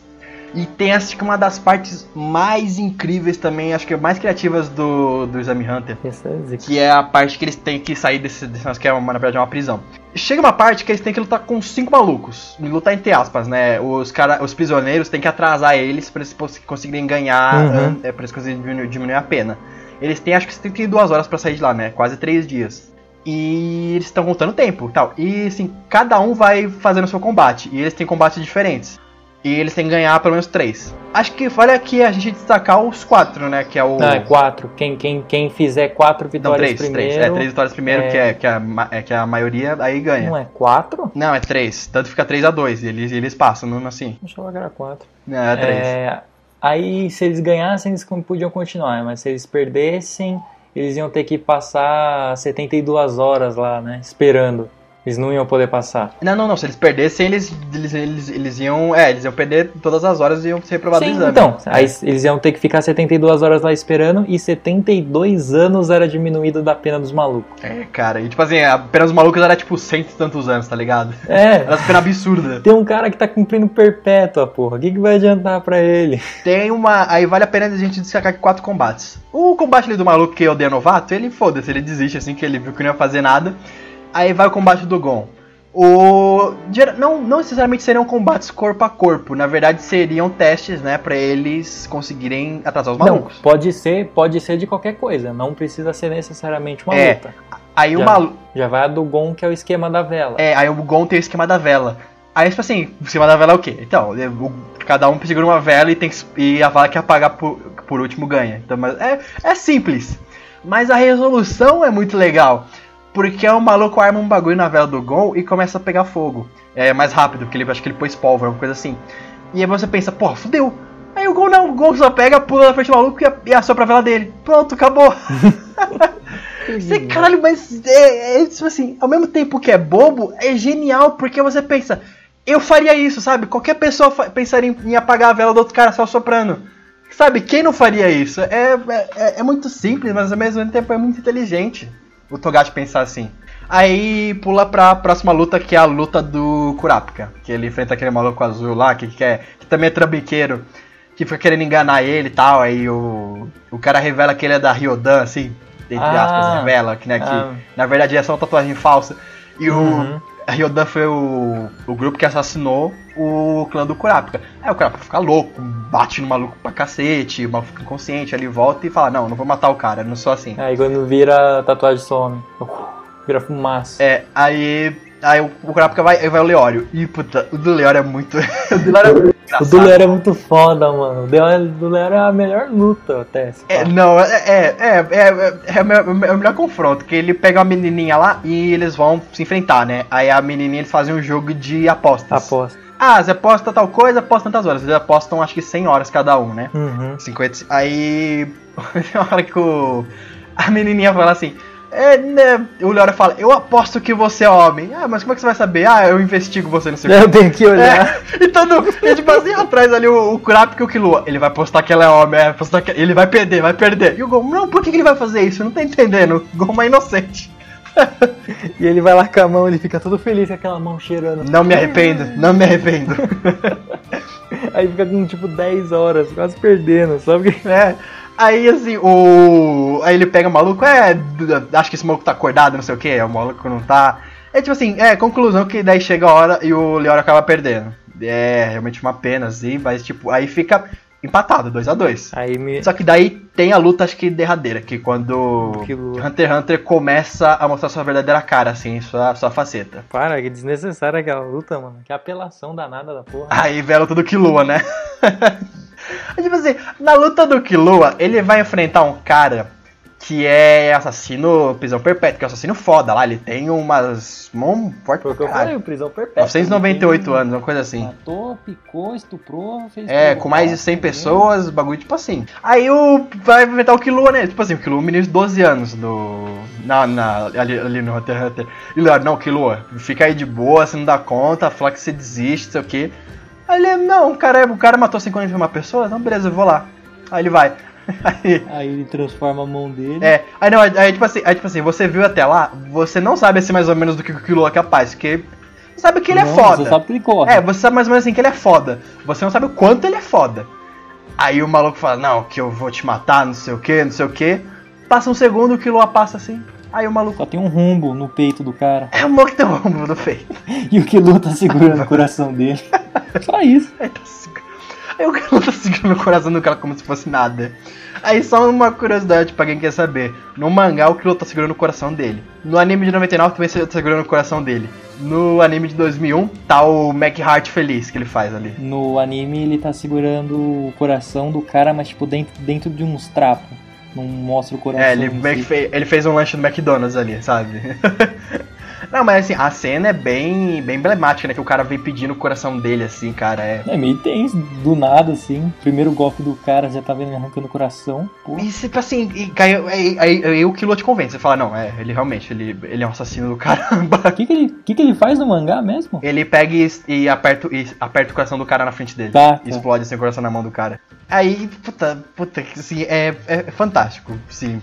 E tem acho que uma das partes mais incríveis também, acho que mais criativas do, do Exame Hunter. É. Que é a parte que eles têm que sair desse, desse que é uma, na verdade é uma prisão. Chega uma parte que eles têm que lutar com cinco malucos. Lutar entre aspas, né? Os, cara, os prisioneiros têm que atrasar eles pra eles conseguirem ganhar, Uhum. an- é, pra eles conseguirem diminuir, diminuir a pena. Eles têm acho que 72 horas pra sair de lá, né? Quase 3 dias. E eles estão contando tempo e tal. E assim, cada um vai fazendo o seu combate. E eles têm combates diferentes. E eles têm que ganhar pelo menos 3. Acho que vale aqui a gente destacar os quatro, né? Que é o. Não, é quatro. Quem, quem, quem fizer quatro Não, vitórias três, primeiro. três. É, três vitórias primeiro, é- Que, é, que, é, a ma- é, que é a maioria, aí ganha. Não é quatro? Não, é três. Tanto fica 3 a 2 Eles, eles passam, mesmo assim. Deixa eu que era quatro. Não, é 3. É, aí, se eles ganhassem, eles podiam continuar, mas se eles perdessem, eles iam ter que passar 72 horas lá, né? Esperando. Eles não iam poder passar. Não, não, não. Se eles perdessem, eles, eles, eles, eles iam. É, eles iam perder todas as horas e iam ser reprovados Sim, no exame. então, É. aí eles iam ter que ficar 72 horas lá esperando e 72 anos era diminuído da pena dos malucos. É, cara. E tipo assim, a pena dos malucos era tipo cento e tantos anos, tá ligado? É, *laughs* Era uma pena absurda. tem um cara que tá cumprindo perpétua, porra. O que, que vai adiantar pra ele? *laughs* Tem uma. Aí vale a pena a gente destacar aqui quatro combates. O combate ali do maluco que odeia novato, ele foda-se, ele desiste assim que ele viu que não ia fazer nada. Aí vai o combate do Gon. O. Não, não necessariamente seriam combates corpo a corpo, na verdade seriam testes, né, pra eles conseguirem atrasar os Não, malucos. pode ser, pode ser de qualquer coisa. Não precisa ser necessariamente uma É. luta. Aí o Já. maluco. Já vai a do Gon, que é o esquema da vela. É, aí o Gon tem o esquema da vela. Aí, tipo assim, o esquema da vela é o quê? Então, é, o- cada um segura uma vela e tem que, e a vela que apagar por, por último ganha. Então, mas é, é simples. Mas a resolução é muito legal. Porque o maluco arma um bagulho na vela do Gon e começa a pegar fogo. É mais rápido, porque ele acho que ele pôs pólvora, uma coisa assim. E aí você pensa, pô, fudeu. Aí o Gon não, o Gon só pega, pula na frente do maluco e, e assopra a vela dele. Pronto, acabou. *laughs* Você, caralho, mas é, é, tipo assim, ao mesmo tempo que é bobo, é genial, porque você pensa, eu faria isso, sabe? Qualquer pessoa pensaria em, em apagar a vela do outro cara só soprando. Sabe, quem não faria isso? É, é, é muito simples, mas ao mesmo tempo é muito inteligente o Togashi pensar assim. Aí pula pra próxima luta, que é a luta do Kurapika. Que ele enfrenta aquele maluco azul lá, que, quer, que também é trambiqueiro, que fica querendo enganar ele e tal. Aí o, o cara revela que ele é da Ryodan, assim, entre Ah. aspas, revela, que, né, que Ah. na verdade é só uma tatuagem falsa. E Uhum. o a Ryodan foi o, o grupo que assassinou o clã do Kurapika. Aí o Kurapika fica louco, bate no maluco pra cacete, o maluco fica inconsciente, ali volta e fala, não, não vou matar o cara, não sou assim. Aí quando vira tatuagem some. Vira fumaça. É, aí. Aí o, Kurapika vai, vai o Leório. E puta, *laughs* o do Leório é muito. o do Leório é muito O do Lero é muito foda, mano. O do- Lero é a melhor luta até. É, não, é, é, é, é, é é o melhor confronto, que ele pega uma menininha lá e eles vão se enfrentar, né? Aí a menininha eles fazem um jogo de apostas. Aposta. Ah, você aposta tal coisa, aposta tantas horas. Eles apostam acho que 100 horas cada um, né? Uhum. 50. Aí. *laughs* Tem uma hora que o. A menininha fala assim. É, né, o Leório fala, eu aposto que você é homem. Ah, mas como é que você vai saber? Ah, eu investigo você, não sei. Eu tenho que olhar. É, e todo. E tipo assim, atrás ali o, o Kurapika e o Killua. Ele vai postar que ela é homem, é, postar que, ele vai perder, vai perder. E o Gon, não, por que, que ele vai fazer isso? Eu não tô entendendo. O Gon é inocente. *laughs* E ele vai lá com a mão, ele fica todo feliz com aquela mão cheirando. Não me arrependo, não me arrependo. *laughs* Aí fica com tipo 10 horas, quase perdendo, sabe? É. Aí assim, o. Aí ele pega o maluco, é. Acho que esse maluco tá acordado, não sei o que, o maluco não tá. É tipo assim, é, conclusão que daí chega a hora e o Leório acaba perdendo. É realmente uma pena, assim, mas tipo, aí fica empatado, 2 a 2 Aí me. Só que daí tem a luta, acho que derradeira, que quando Aquilo- Hunter x Hunter começa a mostrar sua verdadeira cara, assim, sua, sua faceta. Para, que desnecessária aquela luta, mano. Que apelação danada da porra. Aí vê a luta do Killua, né? *laughs* É tipo assim, na luta do Killua, ele vai enfrentar um cara que é assassino, prisão perpétua, que é um assassino foda lá, ele tem umas mão forte Foi pra o que eu falei, prisão perpétua. 998 Ele anos, uma coisa assim. Matou, picou, estuprou, fez É, com mais de 100 Nossa, pessoas, bagulho tipo assim. Aí o vai enfrentar o Killua, né? Tipo assim, o Killua, um menino de 12 anos do. Na, na, ali, ali no Hunter Hunter. E Leonardo, não, Killua, fica aí de boa, você não dá conta, fala que você desiste, sei o quê. Aí ele, não, o cara, o cara matou 51 pessoas, não, beleza, eu vou lá. Aí ele vai. *laughs* Aí, Aí ele transforma a mão dele. é, aí não, aí, aí, tipo assim, aí tipo assim, você viu até lá, você não sabe assim mais ou menos do que o Killua é capaz, porque Você sabe que ele Não, é foda. Você sabe que ele corre. É, você sabe mais ou menos assim que ele é foda. Você não sabe o quanto ele é foda. Aí o maluco fala, não, que eu vou te matar, não sei o que, não sei o que. Passa um segundo, o Killua passa assim. Aí o maluco. Só tem um rumbo no peito do cara. É o maluco que tem um ombro no peito. *laughs* E o Killua tá segurando *laughs* o coração dele. *laughs* Só isso. Aí, tá segura- Aí o Killua tá segurando o coração do cara como se fosse nada. Aí só uma curiosidade pra quem quer saber. No mangá o Killua tá segurando o coração dele. No anime de 99 também tá segurando o coração dele. No anime de 2001 tá o Mac Heart feliz que ele faz ali. No anime ele tá segurando o coração do cara, mas tipo dentro, dentro de uns trapos. Não mostra o coração. É, ele, meio si. fe- ele fez um lanche no McDonald's ali, sabe? *laughs* Não, mas assim, a cena é bem, bem emblemática, né? Que o cara vem pedindo o coração dele, assim, cara. É. É meio tenso, do nada assim. Primeiro golpe do cara já tá vendo ele arrancando o coração. Pô. E tipo assim, e aí, aí, aí o Kilo te convence. Você fala, não, é, ele realmente, ele, ele é um assassino do caramba. O que, que, ele, que, que ele faz no mangá mesmo? Ele pega e, e aperta, e aperta o coração do cara na frente dele. Tá, tá. E explode assim, o coração na mão do cara. Aí, puta, puta, assim, é, é fantástico, sim.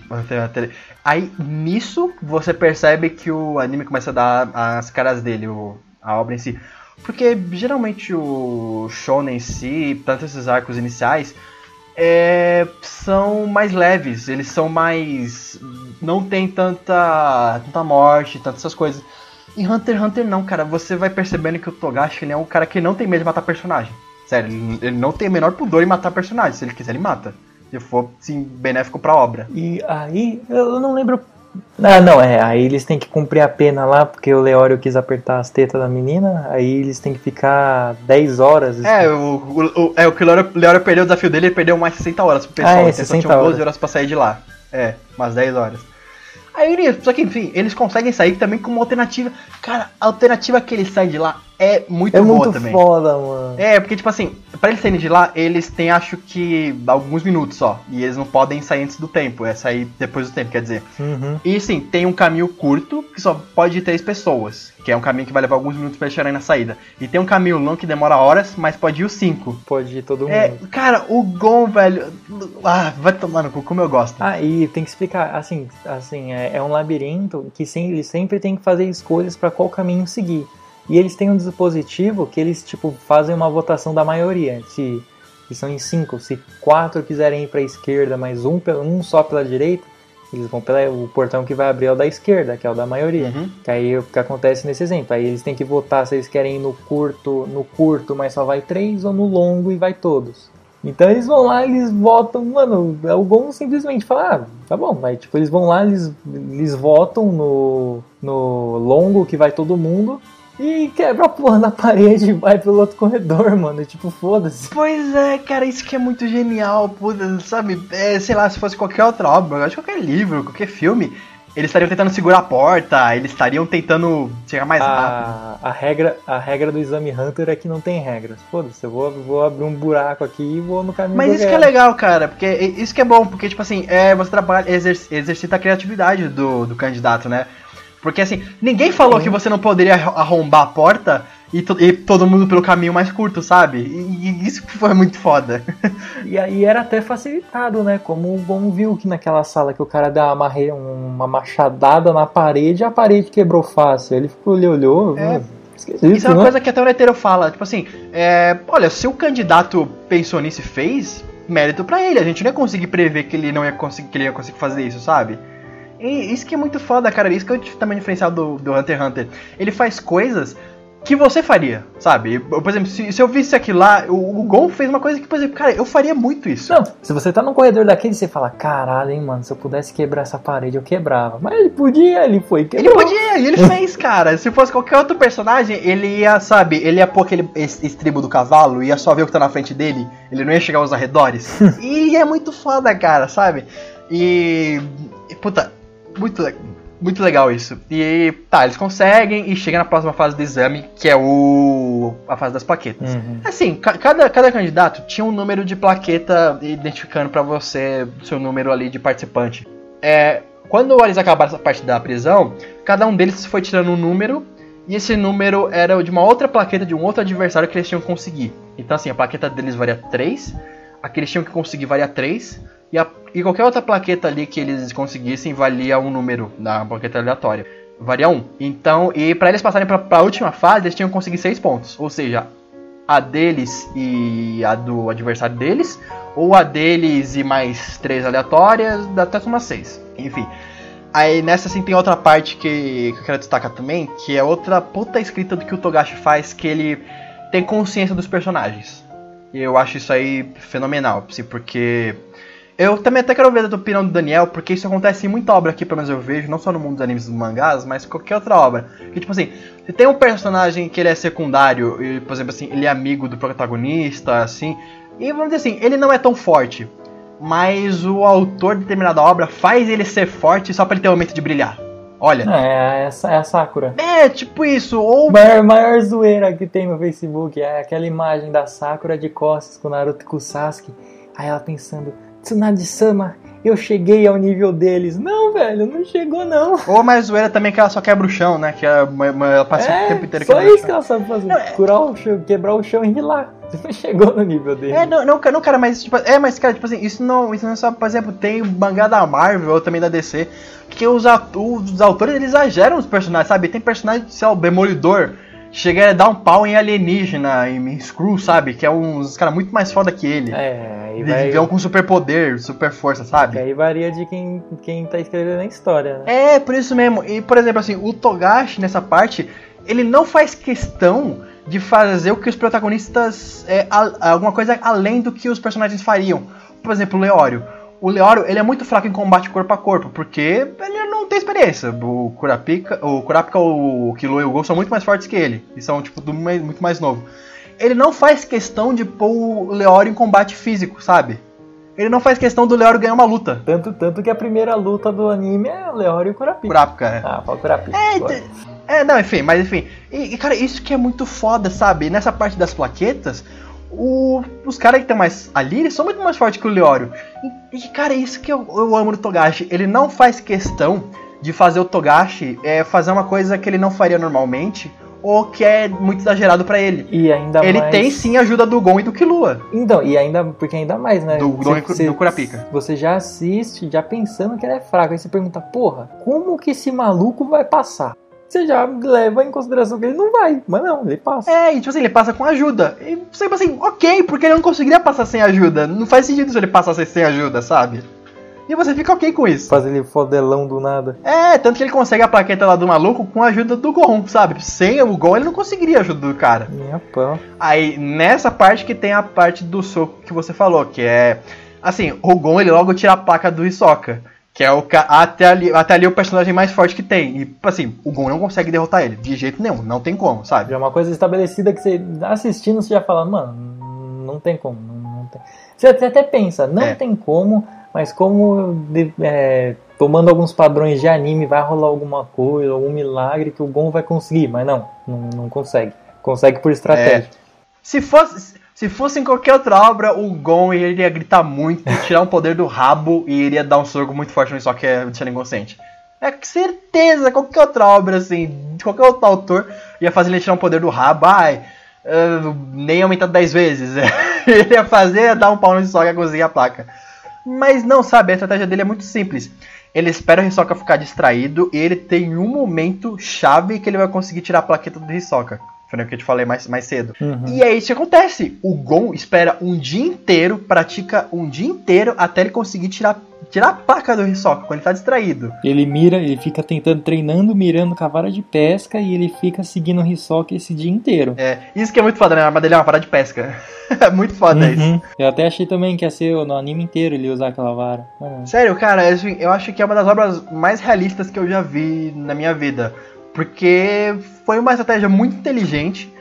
Aí, nisso, você percebe que o anime começa a dar as caras dele, o, a obra em si. Porque, geralmente, o shonen em si, tanto esses arcos iniciais, é, são mais leves, eles são mais... não tem tanta, tanta morte, tantas essas coisas. Em Hunter x Hunter não, cara, você vai percebendo que o Togashi ele é um cara que não tem medo de matar personagem. Sério, ele não tem o menor pudor em matar personagem. Se ele quiser, ele mata. Se for, sim, benéfico pra obra. E aí, eu não lembro. Ah, não, é. Aí eles têm que cumprir a pena lá, porque o Leório quis apertar as tetas da menina. Aí eles têm que ficar 10 horas. É, o, o, o- é, o que o Leora, o Leora perdeu o desafio dele, ele perdeu mais 60 horas pro pessoal. Ah, é, então só 60 tinham 12 horas. horas pra sair de lá. É, umas 10 horas. Aí, só que enfim, eles conseguem sair também com uma alternativa. Cara, a alternativa que eles saem de lá é muito é boa muito também. foda, mano. É, porque, tipo assim, pra eles saírem de lá, eles têm, acho que, alguns minutos só. E eles não podem sair antes do tempo, é sair depois do tempo, quer dizer. Uhum. E sim, tem um caminho curto, que só pode ir três pessoas. Que é um caminho que vai levar alguns minutos pra eles chegarem na saída. E tem um caminho longo que demora horas, mas pode ir os cinco. Pode ir todo É, mundo. cara, o Gon, velho. Ah, vai tomar no cu, como eu gosto. Ah, e tem que explicar, assim, assim é, é um labirinto que sem, eles sempre tem que fazer escolhas pra qual caminho seguir. E eles têm um dispositivo que eles, tipo, fazem uma votação da maioria. Se, são em cinco, se quatro quiserem ir pra esquerda, mas um, um só pela direita, eles vão pela. O portão que vai abrir é o da esquerda, que é o da maioria. Uhum. Que aí é o que acontece nesse exemplo. Aí eles têm que votar se eles querem ir no curto, no curto, mas só vai três, ou no longo e vai todos. Então eles vão lá, eles votam, mano, o Gon simplesmente fala, ah, tá bom, vai, tipo, eles vão lá, eles, eles votam no, no longo que vai todo mundo e quebra a porra da parede e vai pelo outro corredor, mano, e, tipo, foda-se. Pois é, cara, isso que é muito genial, puta, sabe? É, sei lá, se fosse qualquer outra obra, acho que qualquer livro, qualquer filme, eles estariam tentando segurar a porta, eles estariam tentando chegar mais rápido. A, a, regra, a regra do exame Hunter é que não tem regras. Foda-se, eu vou, vou abrir um buraco aqui e vou no caminho Mas isso que é legal, cara, porque isso que é bom, porque, tipo assim, é, você trabalha, exer- exercita a criatividade do, do candidato, né? Porque, assim, ninguém falou que você não poderia arro- arrombar a porta e, to- e todo mundo pelo caminho mais curto, sabe? E, e isso foi muito foda. E aí era até facilitado, né? Como o Gon viu que naquela sala que o cara deu uma, uma machadada na parede a parede quebrou fácil. Ele ficou, ele olhou, É. é. esquisito, Isso é uma né? coisa que até o Neteiro fala, tipo assim, é, olha, se o candidato pensou nisso e fez, mérito pra ele. A gente não ia conseguir prever que ele não ia conseguir, que ele ia conseguir fazer isso, sabe? E isso que é muito foda, cara. Isso que é o também diferencial do, do Hunter x Hunter. Ele faz coisas que você faria, sabe? Eu, por exemplo, se, se eu visse aquilo lá, o, o Gon fez uma coisa que, por exemplo, cara, eu faria muito isso. Não, se você tá num corredor daquele, você fala, caralho, hein, mano, se eu pudesse quebrar essa parede, eu quebrava. Mas ele podia, ele foi e Ele quebrou. podia, e ele fez, cara. Se fosse qualquer outro personagem, ele ia, sabe, ele ia pôr aquele es- estribo do cavalo, ia só ver o que tá na frente dele, ele não ia chegar aos arredores. *laughs* e é muito foda, cara, sabe? E, Puta, muito, muito legal isso. E tá, eles conseguem e chega na próxima fase do exame, que é o. a fase das plaquetas. Uhum. Assim, ca- cada, cada candidato tinha um número de plaqueta identificando pra você seu número ali de participante. É, quando eles acabaram essa parte da prisão, cada um deles foi tirando um número e esse número era de uma outra plaqueta de um outro adversário que eles tinham que conseguir. Então assim, a plaqueta deles varia 3, a que eles tinham que conseguir valia 3 e, a- e qualquer outra plaqueta ali que eles conseguissem valia um número na plaqueta aleatória. Varia um. Então, e pra eles passarem pra, pra última fase, eles tinham que conseguir seis pontos. Ou seja, a deles e a do adversário deles, ou a deles e mais três aleatórias, dá até uma seis. Enfim. Aí nessa assim tem outra parte que, que eu quero destacar também, que é outra puta escrita do que o Togashi faz, que ele tem consciência dos personagens. E eu acho isso aí fenomenal, assim, porque eu também até quero ver a opinião do Daniel, porque isso acontece em muita obra aqui, pelo menos eu vejo, não só no mundo dos animes e dos mangás, mas qualquer outra obra. Que tipo assim, você tem um personagem que ele é secundário, e, por exemplo assim, ele é amigo do protagonista, assim, e vamos dizer assim, ele não é tão forte, mas o autor de determinada obra faz ele ser forte só pra ele ter o momento de brilhar. Olha. É, essa é a Sakura. É, tipo isso, ou. Maior, maior zoeira que tem no Facebook é aquela imagem da Sakura de costas com o Naruto e com o Sasuke. Aí ela pensando, Tsunade-sama, eu cheguei ao nível deles. Não, velho, não chegou não. Ou mais zoeira também que ela só quebra o chão, né? Que ela, ela passa É, o tempo inteiro só isso que ela sabe fazer. Não, é- Curar o chão, quebrar o chão e rilar. Você não *laughs* chegou no nível dele. É, não, não, cara, não, cara, mas tipo, é, mas cara, tipo assim, isso não, isso não é só, por exemplo, tem o mangá da Marvel ou também da DC, que os, os autores eles exageram os personagens, sabe? Tem personagem, sei lá, o Demolidor, chega a dar um pau em alienígena, em Screw, sabe? Que é uns caras muito mais foda que ele. É, aí Eles vai. vêm com superpoder, super força, sabe? Aí varia de quem, quem tá escrevendo a história, né? É, por isso mesmo. E, por exemplo, assim, o Togashi, nessa parte, ele não faz questão de fazer o que os protagonistas. É, a- alguma coisa além do que os personagens fariam. Por exemplo, o Leório. O Leório, ele é muito fraco em combate corpo a corpo, porque ele não tem experiência. O Kurapika, o Kurapika, o Kilo e o Gol são muito mais fortes que ele. E são, tipo, do muito mais novo. Ele não faz questão de pôr o Leório em combate físico, sabe? Ele não faz questão do Leório ganhar uma luta. Tanto, tanto que a primeira luta do anime é o Leório e o Kurapika. Kurapika, é. Ah, fala Kurapika. É, é, não, enfim, mas enfim. E, cara, isso que é muito foda, sabe? Nessa parte das plaquetas, o- os caras que estão mais ali, eles são muito mais fortes que o Leório. E, e, cara, isso que eu, eu amo do Togashi. Ele não faz questão de fazer o Togashi é, fazer uma coisa que ele não faria normalmente, ou que é muito exagerado pra ele. E ainda Ele mais... tem sim a ajuda do Gon e do Killua. Então, e ainda, porque ainda mais, né? Do- Você- do- você- do Kurapika. Você já assiste, já pensando que ele é fraco. Aí você pergunta, porra, como que esse maluco vai passar? Você já leva em consideração que ele não vai, mas não, ele passa. É, e tipo assim, ele passa com ajuda. E você tipo assim, ok, porque ele não conseguiria passar sem ajuda. Não faz sentido se ele passasse sem ajuda, sabe? E você fica ok com isso. Fazer ele fodelão do nada. É, tanto que ele consegue a plaqueta lá do maluco com a ajuda do Gon, sabe? Sem o Gon ele não conseguiria a ajuda do cara. Minha pão. Aí, nessa parte que tem a parte do soco que você falou, que é. Assim, o Gon ele logo tira a placa do Hisoka. Que é o ca- até ali, até ali o personagem mais forte que tem. E, assim, o Gon não consegue derrotar ele. De jeito nenhum, não tem como, sabe? É uma coisa estabelecida que você assistindo, você já fala, mano, não tem como. Não, não tem. Você até pensa, não É. tem como, mas como é, tomando alguns padrões de anime vai rolar alguma coisa, algum milagre que o Gon vai conseguir, mas não, não, não consegue. Consegue por estratégia. Se fosse, se fosse em qualquer outra obra, o Gon iria gritar muito, tirar um poder do rabo e iria dar um soco muito forte no só que é deixando inconsciente. É que certeza, qualquer outra obra, assim, qualquer outro autor ia fazer ele tirar um poder do rabo, ai, ah, nem aumentar 10 vezes. *laughs* ele ia fazer, ia dar um pau no Hisoka e conseguir a placa. Mas não, sabe, a estratégia dele é muito simples. Ele espera o Hisoka ficar distraído e ele tem um momento chave que ele vai conseguir tirar a plaqueta do Hisoka. Foi o que eu te falei mais, mais cedo. Uhum. E é isso que acontece. O Gon espera um dia inteiro, pratica um dia inteiro até ele conseguir tirar, tirar a placa do Hisoka quando ele tá distraído. Ele mira, ele fica tentando, treinando, mirando com a vara de pesca e ele fica seguindo o Hisoka esse dia inteiro. É, isso que é muito foda, né? A arma dele é uma parada de pesca. *laughs* é muito foda isso. Uhum. Eu até achei também que ia ser no anime inteiro ele usar aquela vara. Não. Sério, cara, assim, eu acho que é uma das obras mais realistas que eu já vi na minha vida. Porque foi uma estratégia muito inteligente.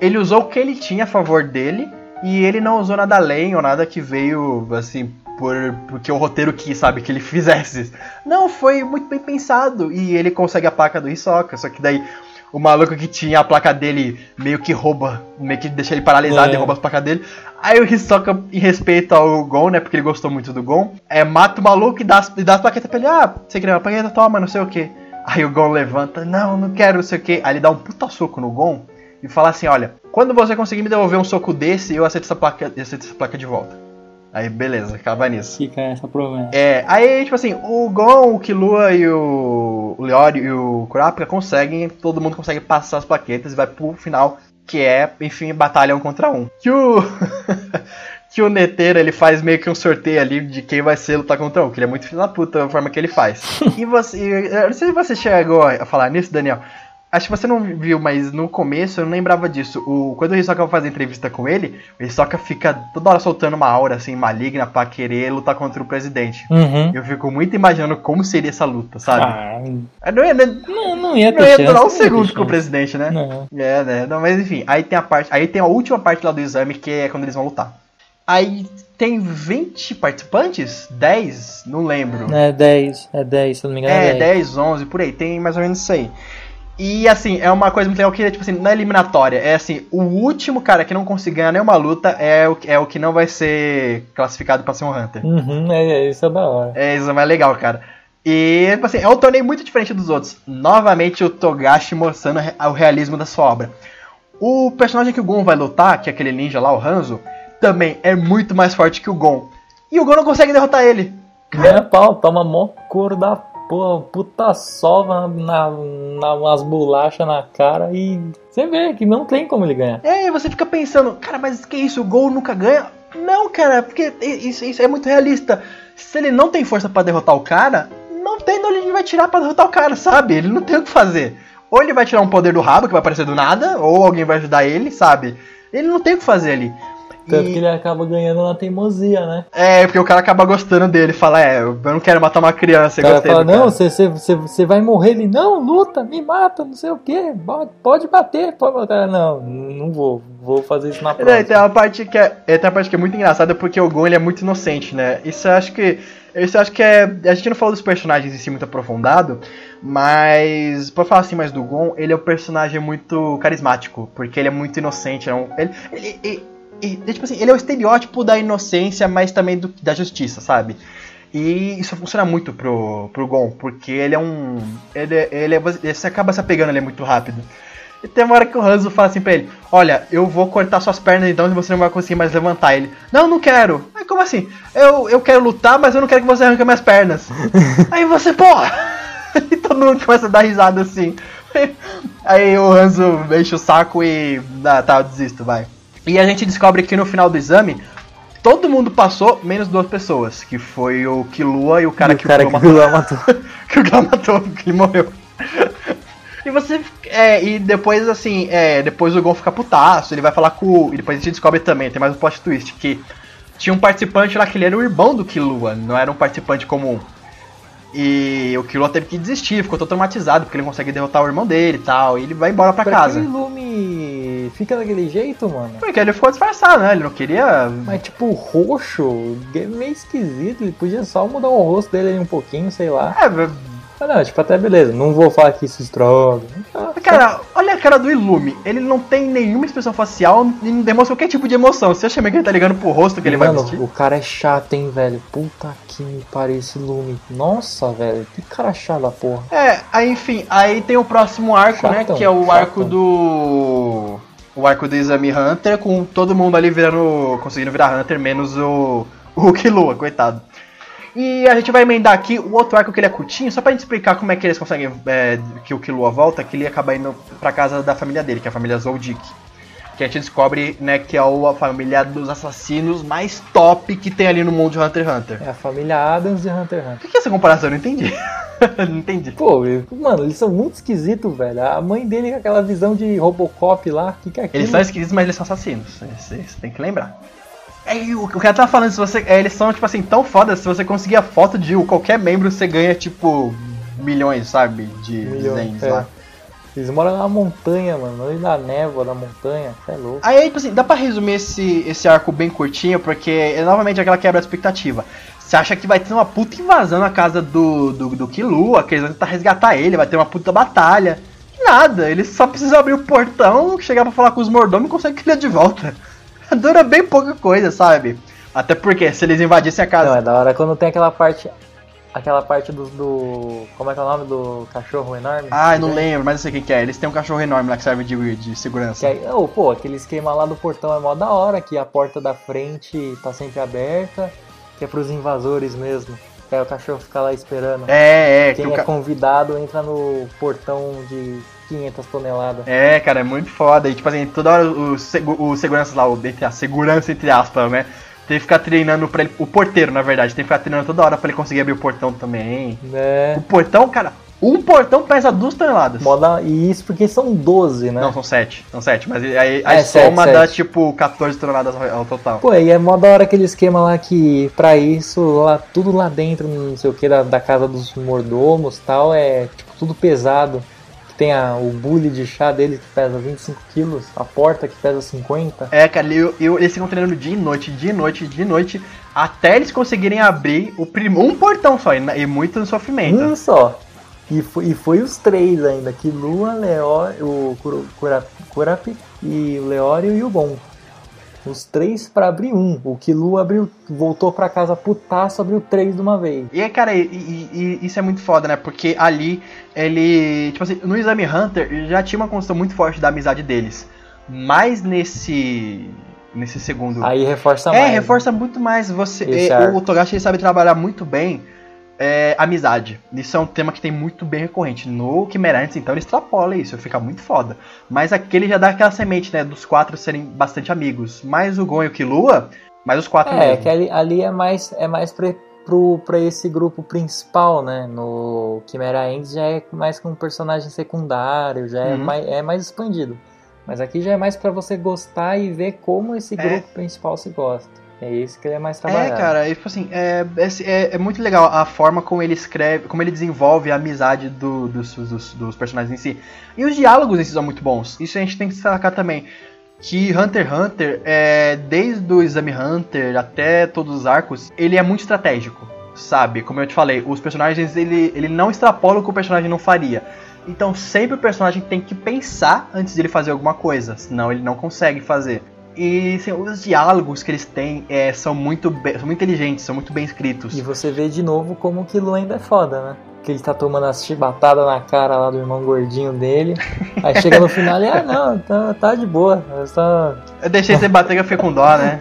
Ele usou o que ele tinha a favor dele. E ele não usou nada além ou nada que veio, assim, por, porque o roteiro quis, sabe, que ele *laughs* fizesse. Não, foi muito bem pensado. E ele consegue a placa do Hisoka. Só que daí o maluco que tinha a placa dele meio que rouba, meio que deixa ele paralisado É. e rouba as placas dele. Aí o Hisoka, em respeito ao Gon, né, porque ele gostou muito do Gon, é, mata o maluco e dá, as- e dá as plaquetas pra ele. Ah, você queria uma plaqueta? Toma, não sei o que. Aí o Gon levanta, não, não quero, não sei o que. Aí ele dá um puta soco no Gon e fala assim, olha, quando você conseguir me devolver um soco desse, eu aceito essa placa, aceito essa placa de volta. Aí, beleza, acaba nisso. Fica essa promessa. É, aí, tipo assim, o Gon, o Killua e o, o Leori e o Kurapika conseguem, todo mundo consegue passar as plaquetas e vai pro final, que é, enfim, batalha um contra um. Que o... *laughs* que o Neteiro, ele faz meio que um sorteio ali de quem vai ser lutar contra um, que ele é muito filho da puta a forma que ele faz. *laughs* e você, eu não sei se você chegou a falar nisso, Daniel, Acho que você não viu, mas no começo eu não lembrava disso. O, quando o Hisoka vai fazer entrevista com ele, o Hisoka fica toda hora soltando uma aura assim maligna pra querer lutar contra o presidente. Uhum. Eu fico muito imaginando como seria essa luta, sabe? Ah, não ia, não, não, ia ter não ia chance, durar um ia ter segundo com o chance. presidente, né? Não. É, né? Não, mas enfim, aí tem a parte. Aí tem a última parte lá do exame, que é quando eles vão lutar. Aí tem 20 participantes? 10? Não lembro. É 10, é 10, se não me engano. É, É 10. 10, 11, por aí, tem mais ou menos isso aí. E assim, é uma coisa muito legal que, tipo assim, na eliminatória, é assim, o último cara que não conseguir ganhar nenhuma luta é o, é o que não vai ser classificado pra ser um Hunter. Uhum, é, é, isso é da hora. É, isso é mais legal, cara. E, tipo assim, é um torneio muito diferente dos outros. Novamente, o Togashi mostrando o realismo da sua obra. O personagem que o Gon vai lutar, que é aquele ninja lá, o Hanzo, também é muito mais forte que o Gon. E o Gon não consegue derrotar ele. Ganha pau, toma mó cor da porra, puta sova na, na, umas bolachas na cara e você vê que não tem como ele ganhar. E aí você fica pensando, cara, mas que isso? O Gol nunca ganha? Não, cara, porque isso, isso é muito realista. Se ele não tem força pra derrotar o cara, não tem de onde ele vai tirar pra derrotar o cara, sabe? Ele não tem o que fazer. Ou ele vai tirar um poder do rabo, que vai aparecer do nada, ou alguém vai ajudar ele, sabe? Ele não tem o que fazer ali. Tanto E- que ele acaba ganhando na teimosia, né? É, porque o cara acaba gostando dele, fala, é, eu não quero matar uma criança, eu cara gostei fala, não, você- vai morrer. Ele, não, luta, me mata, não sei o que, pode bater. Pode bater. Não, não vou, vou fazer isso na É, próxima. tem uma parte que é, é, tem uma parte que é muito engraçada porque o Gon ele é muito inocente, né? Isso eu acho que isso eu acho que é a gente não falou dos personagens em si muito aprofundado, mas pra falar assim mais do Gon, ele é um personagem muito carismático, porque ele é muito inocente, é um, ele, ele- ele- tipo assim, ele é o estereótipo da inocência, mas também do- da justiça, sabe? E isso funciona muito pro, pro Gon, porque ele é um. Ele, ele, é, você acaba se apegando ele é muito rápido. E tem uma hora que o Hanzo fala assim pra ele: Olha, eu vou cortar suas pernas então e você não vai conseguir mais levantar ele. Não, não quero. Aí como assim? Eu, eu quero lutar, mas eu não quero que você arranque minhas pernas. *laughs* Aí você, porra! *laughs* E todo mundo começa a dar risada assim. *laughs* Aí o Hanzo enche o saco e. Ah, tá, eu desisto, vai. E a gente descobre que no final do exame. Todo mundo passou, menos duas pessoas, que foi o Killua e o cara E o que cara o *laughs* que Killua o matou. Killua matou. que o Glau matou, que morreu. *laughs* E você. É, e depois, assim, é, depois o Gon fica putaço, ele vai falar com. E depois a gente descobre também, tem mais um plot twist, que tinha um participante lá que ele era o irmão do Killua, não era um participante comum. E o Killua teve que desistir, ficou todo traumatizado, porque ele consegue derrotar o irmão dele e tal. E ele vai embora pra casa. que o Lume fica daquele jeito, mano? Porque ele ficou disfarçado, né? Ele não queria. Mas tipo, roxo, é meio esquisito. Ele podia só mudar o rosto dele ali um pouquinho, sei lá. É, Não, tipo, até beleza. Não vou falar que isso estraga. Ah, Cara, olha a cara do Ilume. Ele não tem nenhuma expressão facial e não demonstra qualquer tipo de emoção. Você acha mesmo que ele tá ligando pro rosto que ele vai Mano, vestir? o cara é chato, hein, velho. Puta que me pariu esse Lume. Nossa, velho. Que cara chato da porra. É, aí enfim, aí tem o próximo arco, né? Chatão, Que é o chatão. arco do. O arco do Exame Hunter, com todo mundo ali virando. conseguindo virar Hunter, menos o. O Killua, coitado. E a gente vai emendar aqui o outro arco que ele é curtinho, só pra gente explicar como é que eles conseguem. é, que o Killua volta, que ele acaba indo pra casa da família dele, que é a família Zoldyck. Que a gente descobre, né, que é a família dos assassinos mais top que tem ali no mundo de Hunter x Hunter. É a família Adams de Hunter x Hunter. O que é essa comparação? Eu não entendi. *laughs* não entendi. Pô, mano, eles são muito esquisitos, velho. A mãe dele com aquela visão de Robocop lá, o que, que é aquilo? Eles são esquisitos, mas eles são assassinos. Isso tem que lembrar. É, e o, o cara tava falando, se você. é, eles são, tipo assim, tão foda, se você conseguir a foto de qualquer membro, você ganha, tipo, milhões, sabe? De Milhões, é. lá. Eles moram na montanha, mano, no meio da névoa da montanha, é louco. Aí, tipo assim, dá pra resumir esse, esse arco bem curtinho, porque é novamente aquela quebra de expectativa. Você acha que vai ter uma puta invasão na casa do, do, do Killua, que eles vão tentar resgatar ele, vai ter uma puta batalha. Nada, eles só precisam abrir o portão, chegar pra falar com os mordomos e conseguem ele de volta. *laughs* Dura bem pouca coisa, sabe? Até porque se eles invadissem a casa. Não, é da hora quando tem aquela parte aquela parte do, do. Como é que é o nome do cachorro enorme? Ah, não Que lembro, mas eu sei o que, que é. Eles têm um cachorro enorme lá que serve de, de segurança. Que aí, oh, pô, aquele esquema lá do portão é mó da hora, que a porta da frente tá sempre aberta, que é pros invasores mesmo. Que aí o cachorro fica lá esperando. É, é, que Quem o é ca... convidado entra no portão de 500 toneladas. É, cara, é muito foda. E tipo assim, toda hora o, o segurança lá, o entre a segurança entre aspas, né? Tem que ficar treinando pra ele. O porteiro, na verdade, tem que ficar treinando toda hora pra ele conseguir abrir o portão também. Né? O portão, cara, um portão pesa duas toneladas. Mó da- E isso porque são 12, né? Não, são sete. São sete, mas aí, É, a soma sete, dá tipo 14 toneladas ao ao total. Pô, e é mó da hora aquele esquema lá que, pra isso, lá, tudo lá dentro, não sei o que, da, da casa dos mordomos tal, é tipo tudo pesado. Tem a, o bule de chá dele que pesa 25 quilos, a porta que pesa 50. É, cara, eu, eu- eles ficam treinando dia e noite, dia e noite, dia e noite, até eles conseguirem abrir o prim... um portão só, e, e muito sofrimento. Um só. E foi, e foi os três ainda, que Lua, Leó, o Kuro- Kura- Kurapi e o Leório e o Gon. Os três pra abrir um. O Kilu abriu, voltou pra casa putaço, abriu três de uma vez. E, cara, e, e- e isso é muito foda, né? Porque ali, ele. Tipo assim, no Exame Hunter já tinha uma construção muito forte da amizade deles. Mas nesse. Nesse segundo. Aí reforça é, mais. reforça muito mais. Você, Esse é, o Togashi sabe trabalhar muito bem é, amizade. Isso é um tema que tem muito bem recorrente. No Chimera antes, então, ele extrapola isso, fica muito foda. Mas aqui ele já dá aquela semente, né? Dos quatro serem bastante amigos. Mais o Gon e o Killua, mais os quatro É, mesmo. que ali, ali é mais, é mais pra, pro, pra esse grupo principal, né? No Chimera Ends já é mais com um personagem secundário, já é, Uhum. mais, é mais expandido. Mas aqui já é mais pra você gostar e ver como esse É. grupo principal se gosta. É isso que ele é mais É, trabalhado. cara, e, tipo assim, é, é, é muito legal a forma como ele escreve, como ele desenvolve a amizade do- dos, dos, dos personagens em si. E os diálogos em si são muito bons. Isso a gente tem que destacar também. Que Hunter x Hunter, é, desde o Exame Hunter até todos os arcos, ele é muito estratégico, sabe? Como eu te falei, os personagens, ele, ele não extrapola o que o personagem não faria. Então sempre o personagem tem que pensar antes de ele fazer alguma coisa, senão ele não consegue fazer. E assim, os diálogos que eles têm é, são, muito são muito inteligentes, são muito bem escritos. E você vê de novo como que Lu ainda é foda, né? Que ele tá tomando as chibatadas na cara lá do irmão gordinho dele. *laughs* Aí chega no final e, ah não, tá, tá de boa. Eu só, Eu deixei você bater que eu fiquei com dó, né?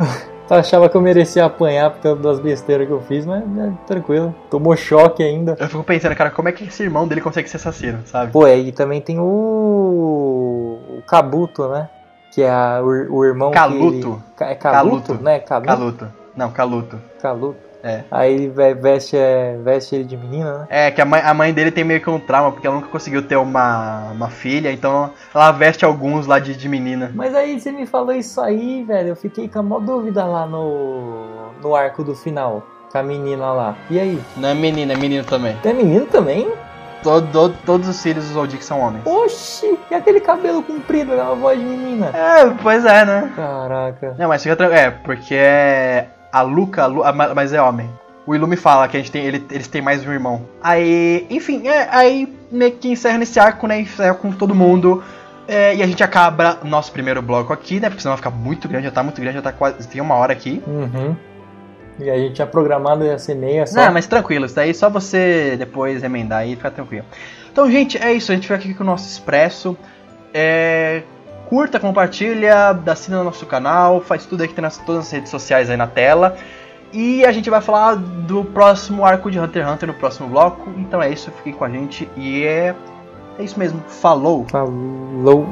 só *laughs* achava que eu merecia apanhar por causa das besteiras que eu fiz, mas é, tranquilo. Tomou choque ainda. Eu fico pensando, cara, como é que esse irmão dele consegue ser assassino, sabe? Pô, aí também tem o. O Kabuto, né? Que é a- o, o irmão. que Caluto. ele- É Kaluto, Caluto. né? Caluto. Caluto. Não, Caluto. Caluto. É. Aí veste, é, veste ele de menina, né? É, que a mãe, a mãe dele tem meio que um trauma, porque ela nunca conseguiu ter uma, uma filha, então ela veste alguns lá de, de menina. Mas aí você me falou isso aí, velho. Eu fiquei com a maior dúvida lá no, no arco do final. Com a menina lá. E aí? Não é menina, é menino também. Tem menino também? Todo, todo- todos os filhos dos Zoldyck são homens. Oxi! E aquele cabelo comprido, aquela voz de menina? É, pois é, né? Caraca. Não, mas fica tranquilo. É, porque é. A Luca, a Lu- a- mas é homem. O Ilumi fala que a gente tem, ele- eles têm mais um irmão. Aí, enfim, é, aí meio que encerra nesse arco, né? Encerra com todo mundo. É, e a gente acaba nosso primeiro bloco aqui, né? Porque senão vai ficar muito grande, já tá muito grande, já tá quase. Tem uma hora aqui. Uhum. E a gente tinha programado ia ser meia só. Não, mas tranquilo, isso daí é só você depois emendar aí e ficar tranquilo. Então, gente, é isso. A gente fica aqui com o nosso expresso. É, curta, compartilha, assina no nosso canal, faz tudo aí que tem nas todas as redes sociais aí na tela. E a gente vai falar do próximo arco de Hunter x Hunter no próximo bloco. Então é isso, fiquem com a gente e é. É isso mesmo. Falou! Falou.